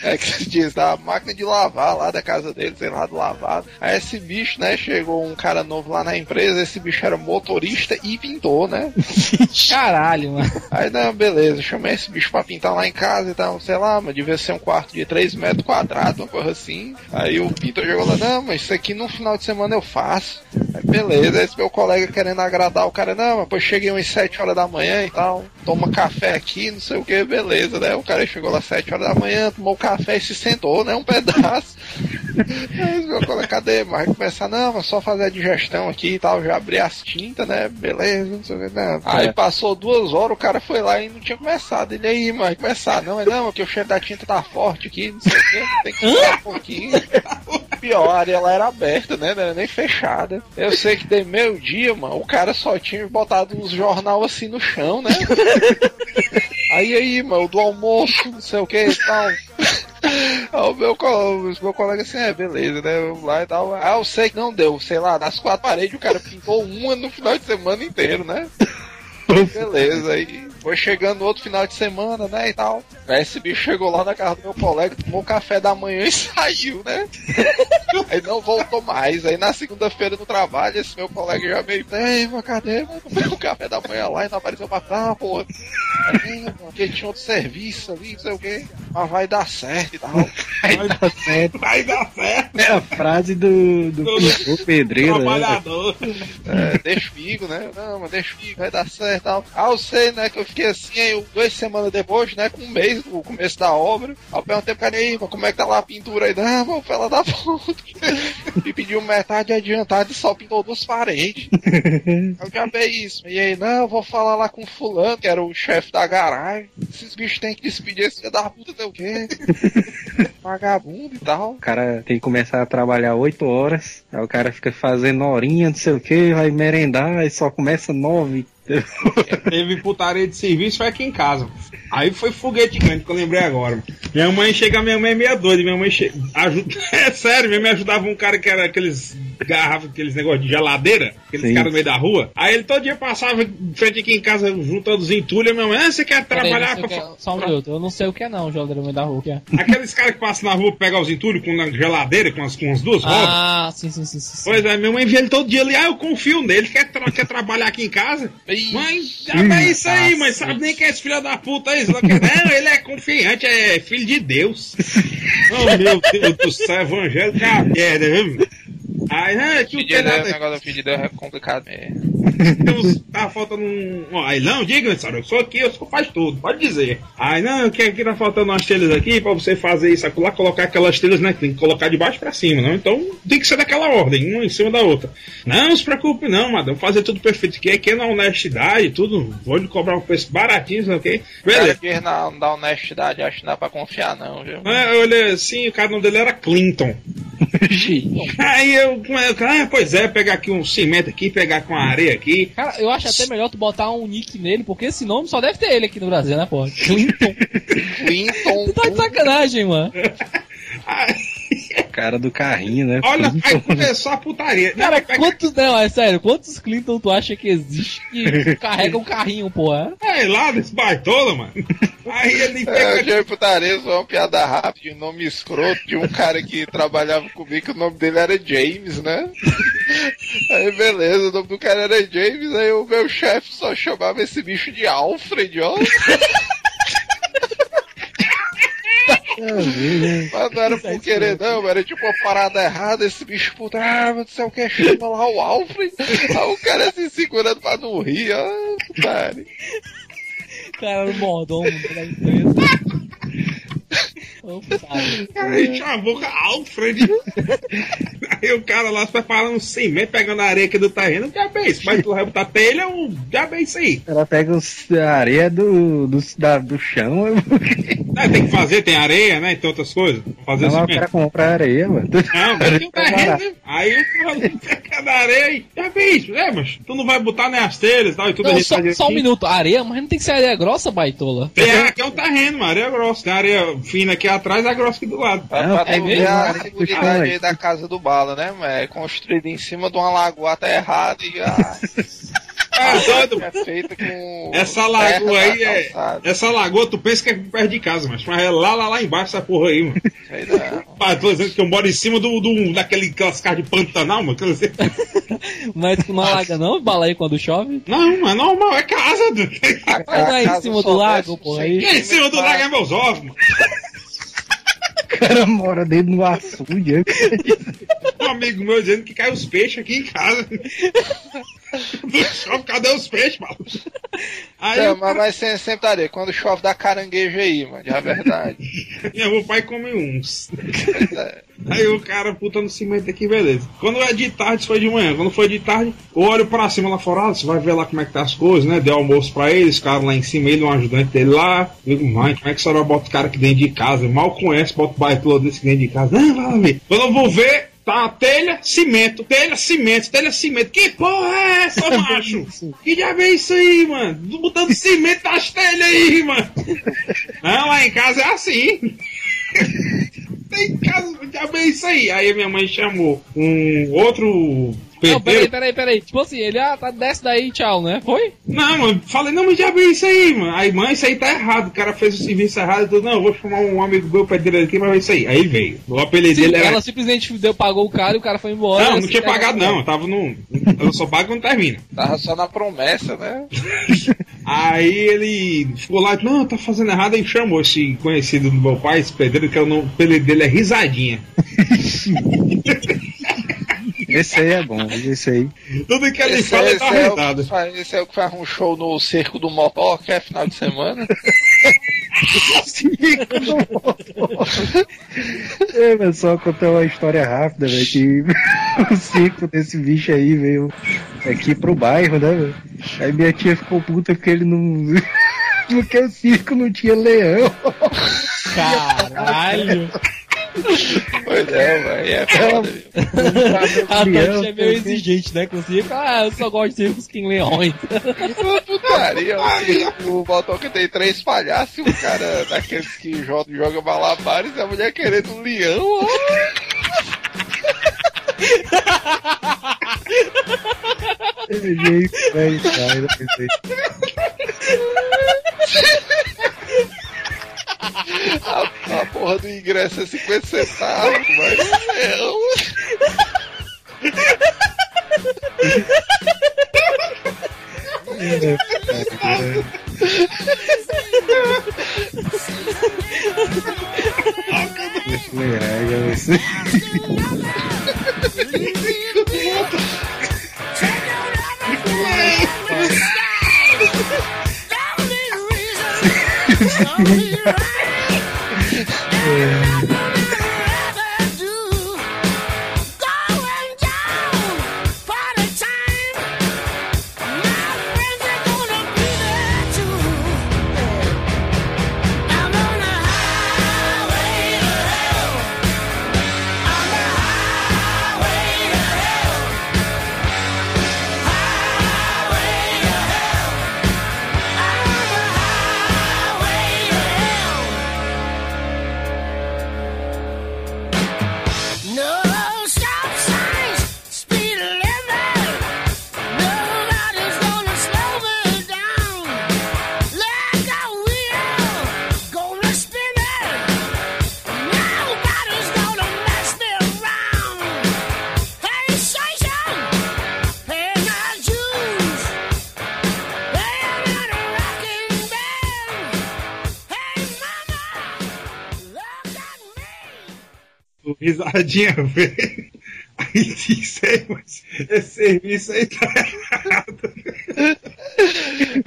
É que se diz, da máquina de lavar lá da casa dele, sei lá, do lavado. Aí esse bicho, né, chegou um cara novo lá na empresa, esse bicho era motorista e pintor, né? Caralho, mano. Aí, não, beleza, chamei esse bicho pra pintar lá em casa e tal, sei lá, mas devia ser um quarto de 3 metros quadrados, uma coisa assim. Aí o pintor jogou lá, não, mas isso aqui no final de semana eu faço. Aí, beleza, esse meu colega querendo agradar o cara, não, mas depois cheguei umas 7 horas da manhã e tal, toma café aqui, não sei o que, beleza, né? O cara chegou lá 7 horas da manhã, tomou café e se sentou, né? Um pedaço. Aí meu colega, cadê? Mas começar, não, mas só fazer a digestão aqui e tal, já abri as tintas, né? Beleza, não sei o que, não. Aí É. passou duas horas, o cara foi lá e não tinha começado. Ele aí, mas começar, não, é não, porque o cheiro da tinta tá forte aqui, não sei o que, tem que esperar um pouquinho. Pior, a área lá era aberta, né? Não era nem fechada. Eu sei que de meio dia, mano, o cara só tinha botado uns jornal assim no chão, né? Aí aí, mano, do almoço, não sei o que e tal. Aí o meu, o meu colega assim, é, beleza, né? Vamos lá e tal. Ah, eu sei que não deu, sei lá, das quatro paredes o cara pintou uma no final de semana inteiro, né? Beleza, aí Foi chegando outro final de semana, né, e tal. Aí esse bicho chegou lá na casa do meu colega, tomou café da manhã e saiu, né? Aí não voltou mais. Aí na segunda-feira no trabalho, esse meu colega já meio, ei, mano, cadê, mano? Tomei o café da manhã lá e não apareceu pra cá, porra. Aí, mano, porque tinha outro serviço ali, não sei o quê. Mas vai dar certo e tal. Vai dar certo. Vai dar certo, É a frase do, do Do- pintor pedreiro. né? trabalhador. É, deixa comigo, né? Não, mas deixa comigo, vai dar certo e tal. Ah, eu sei, né, que eu fiquei assim, aí duas semanas depois, né, com um mês do começo da obra. Aí eu perguntei pro cara aí, como é que tá lá a pintura aí? Não, mano, fala da puta. Me pediu metade adiantada e só pintou duas paredes. Eu já vi isso. E aí, não, eu vou falar lá com o fulano, que era o chefe da garagem. Esses bichos têm que despedir esse filho da puta, sei o quê. Vagabundo e tal. O cara tem que começar a trabalhar 8 horas, aí o cara fica fazendo horinha, não sei o que, vai merendar, e só começa 9. Teve putaria de serviço, foi aqui em casa. Aí foi foguete grande, que eu lembrei agora. Minha mãe chega, minha mãe é meia doida, minha mãe chega. Ajuda, é sério, minha mãe ajudava um cara que era aqueles garrafas, aqueles negócios de geladeira, aqueles caras no meio da rua. Aí ele todo dia passava em frente aqui em casa, juntando os entulhos. Minha mãe, ah, você quer Peraí, trabalhar sei pra. que é- Só um minuto, eu não sei o que é não, jogador no meio da rua. é? Aqueles caras que passam na rua pra pegar os entulhos com na geladeira, com as, com as duas rodas. Ah, sim, sim, sim. sim. Pois é, minha mãe via ele todo dia ali, ah, eu confio nele, quer, tra- quer trabalhar aqui em casa? Mãe, já é isso aí, mãe, sabe nem quem é esse filho da puta aí? Que- Não, ele é confiante, é filho de Deus. Oh, meu Deus do céu, evangelho é merda, viu? Aí, ah, que o Filho que de Deus, o negócio do é complicado mesmo. Uns- Tá faltando um. Ó, Aí não, diga, senhora, eu sou aqui, eu sou faz tudo, pode dizer. Aí não, que aqui tá faltando umas telhas aqui pra você fazer isso aqui lá, colocar aquelas telhas, né? Tem que colocar de baixo pra cima, não? Então tem que ser daquela ordem, uma em cima da outra. Não, se preocupe, não, madame, fazer tudo perfeito aqui, aqui é na honestidade, tudo. Vou lhe cobrar um preço baratinho, não ok? Cara, Beleza. que na, da honestidade, acho que não dá pra confiar, não, viu? Aí eu olhei assim, o cara o nome dele era Clinton. Aí eu, ah, pois é, pegar aqui um cimento aqui, pegar com a areia aqui. Cara, eu acho até melhor tu botar um nick nele, porque esse nome só deve ter ele aqui no Brasil, né, pô? Clinton. Clinton. Tu tá de sacanagem, mano. Cara do carrinho, né? olha, aí começou a putaria. Cara, Não, pega- quantos. Não, é sério, quantos Clinton tu acha que existe que carrega um carrinho, porra? É lá desse baitola, mano. Aí ele É, pega. eu já ia putaria, só uma piada rápida, um nome escroto de um cara que trabalhava comigo, que o nome dele era James, né? Aí beleza, o nome do cara era James, aí o meu chefe só chamava esse bicho de Alfred, ó. Mas não era por querer, não, era tipo uma parada errada, esse bicho puta, ah, não sei o que, chama lá o Alfred. Aí o cara se segurando pra não rir, ó, putaria. Cara, o mordomo da empresa. Chamou com Alfred. Aí o cara lá se preparando um cimento, pegando a areia aqui do terreno. Já bem isso, mas tu vai botar telha, ou já bem isso aí. Ela pega os, a areia do, do, da- do chão, eu- Né, tem que fazer, tem areia, né? Tem outras coisas. Fazer não, o cimento. cara compra areia, mano. Não, mas tem um terreno, né? Aí o cara pega da areia e já bem isso, é, mas tu não vai botar nem as telhas e tal, e tudo Não, aí. só, só um aqui. minuto. Areia, mas não tem que ser areia grossa, baitola. Tem, aqui é um terreno, mano, areia grossa. Tem areia fina aqui atrás, a grossa aqui do lado. Pra, Não, pra é tu mesmo? ver a seguridade da casa do Bala, né, mano? É construída em cima de uma lagoa tá errada e ah, É doido, é feita com. Essa lagoa aí é. calçada. Essa lagoa, tu pensa que é perto de casa, mas, mas é lá, lá, lá embaixo essa porra aí, mano. Sei não. Tô dizendo que eu moro em cima do, do, daquele, casas de Pantanal, mano. Mas tu não alaga não, bala aí quando chove? Não, é normal, é casa. do- Mas não é a em casa cima do lago, um pô, aí. E em cima do lago é meus ovos, mano. O cara mora dentro do açude. Um amigo meu dizendo que cai os peixes aqui em casa. Chove, cadê os peixes, mano? Aí Não, mas, mas sempre, sempre daria. Quando chove dá caranguejo aí, mano. É verdade. meu pai come uns. É. Aí o cara puta no cimento aqui, beleza. Quando é de tarde, isso foi de manhã. Quando foi de tarde, eu olho pra cima lá fora, ah, você vai ver lá como é que tá as coisas, né? Deu almoço pra eles, ficaram lá em cima, ele, um ajudante dele lá. Eu digo, mãe, como é que a senhora bota o cara aqui dentro de casa? Mal conhece, bota o baitola desse aqui dentro de casa. Não, vai lá ver. Quando eu vou ver, tá telha, cimento, telha, cimento, telha, cimento. Que porra é essa, macho? Que diabo é isso aí, mano? Botando cimento nas telhas aí, mano. Não, lá em casa é assim. Tem casa, já bem isso aí. Aí minha mãe chamou um outro Não, peraí, peraí, peraí. Tipo assim, ele, ah, tá, desce daí, tchau, né? Foi? Não, mano, falei, não, mas já vi isso aí, mano. Aí, mãe, isso aí tá errado. O cara fez o serviço errado. Eu, não, eu vou chamar um amigo meu pedreiro aqui pra ver isso aí. Aí veio. O apelido Sim, dele era. ela simplesmente deu, pagou o cara e o cara foi embora. Não, não Assim, tinha cara, pagado, não. Eu tava no. Eu só pago quando termina. Tava só na promessa, né? Aí ele ficou lá, não, tá fazendo errado, aí chamou esse conhecido do meu pai, esse pedreiro, que é o nome dele é Risadinha. Esse aí é bom, esse aí. Tudo que ele Esse, fala, tá é o risado. que faz, esse é o que faz um show no Cerco do Motó, que é final de semana. É, mas só contar uma história rápida, velho, que o ciclo desse bicho aí veio aqui pro bairro, né, velho? Aí minha tia ficou puta porque ele não... Porque o circo não tinha leão. Caralho! Pois é, velho. É foda? A Tati é meio assim. exigente, né? O circo. Ah, eu só gosto de tem leões. Putaria, o, o Motoca tem três palhaços e um cara daqueles que joga, joga malabares e a mulher querendo um leão. ó. Gente, velho, sai da frente. A, a porra do ingresso é 50 centavos, mas leão. yeah. O risadinha veio. Aí disse, "Ei, mas esse serviço aí tá errado.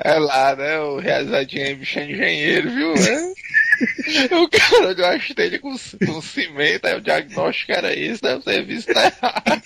É lá, né? O realizadinho é bicho é engenheiro, viu? né? O cara deu uma esteira com, com cimento, aí o diagnóstico era isso, né? O serviço tá errado.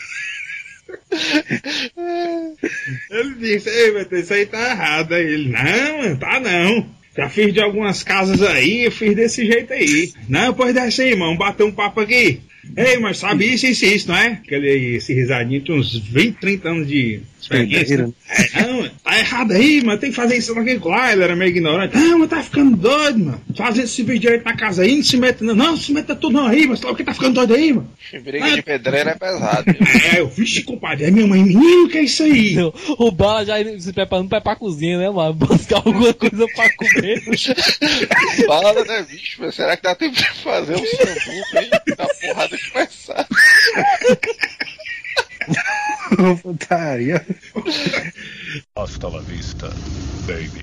Ele disse, ei, meu isso aí tá errado. Aí ele, não, tá não. Já fiz de algumas casas aí, eu fiz desse jeito aí. Não, pois desce aí, irmão, bater um papo aqui. Ei, mas sabe isso, isso, isso, não é? Aquele, esse risadinho tem uns 20, 30 anos de experiência. É, não, tá errado aí, mano, tem que fazer isso aqui lá. Ele era meio ignorante. Não, mas tá ficando doido, mano. Fazer esse vídeo direito na casa aí, não se meta, não. Não, se meta tudo não aí, mas o que tá ficando doido aí, mano? Briga de pedreiro é pesado? É, eu, vixe, compadre, é minha mãe, menino, que é isso aí? O Bala já se preparando pra ir pra cozinha, né, mano? Buscar alguma coisa pra comer. Fala, né, bicho? Mas será que dá tempo de fazer um sambuco aí? Da porrada começar. Putaria. Hasta la vista, baby.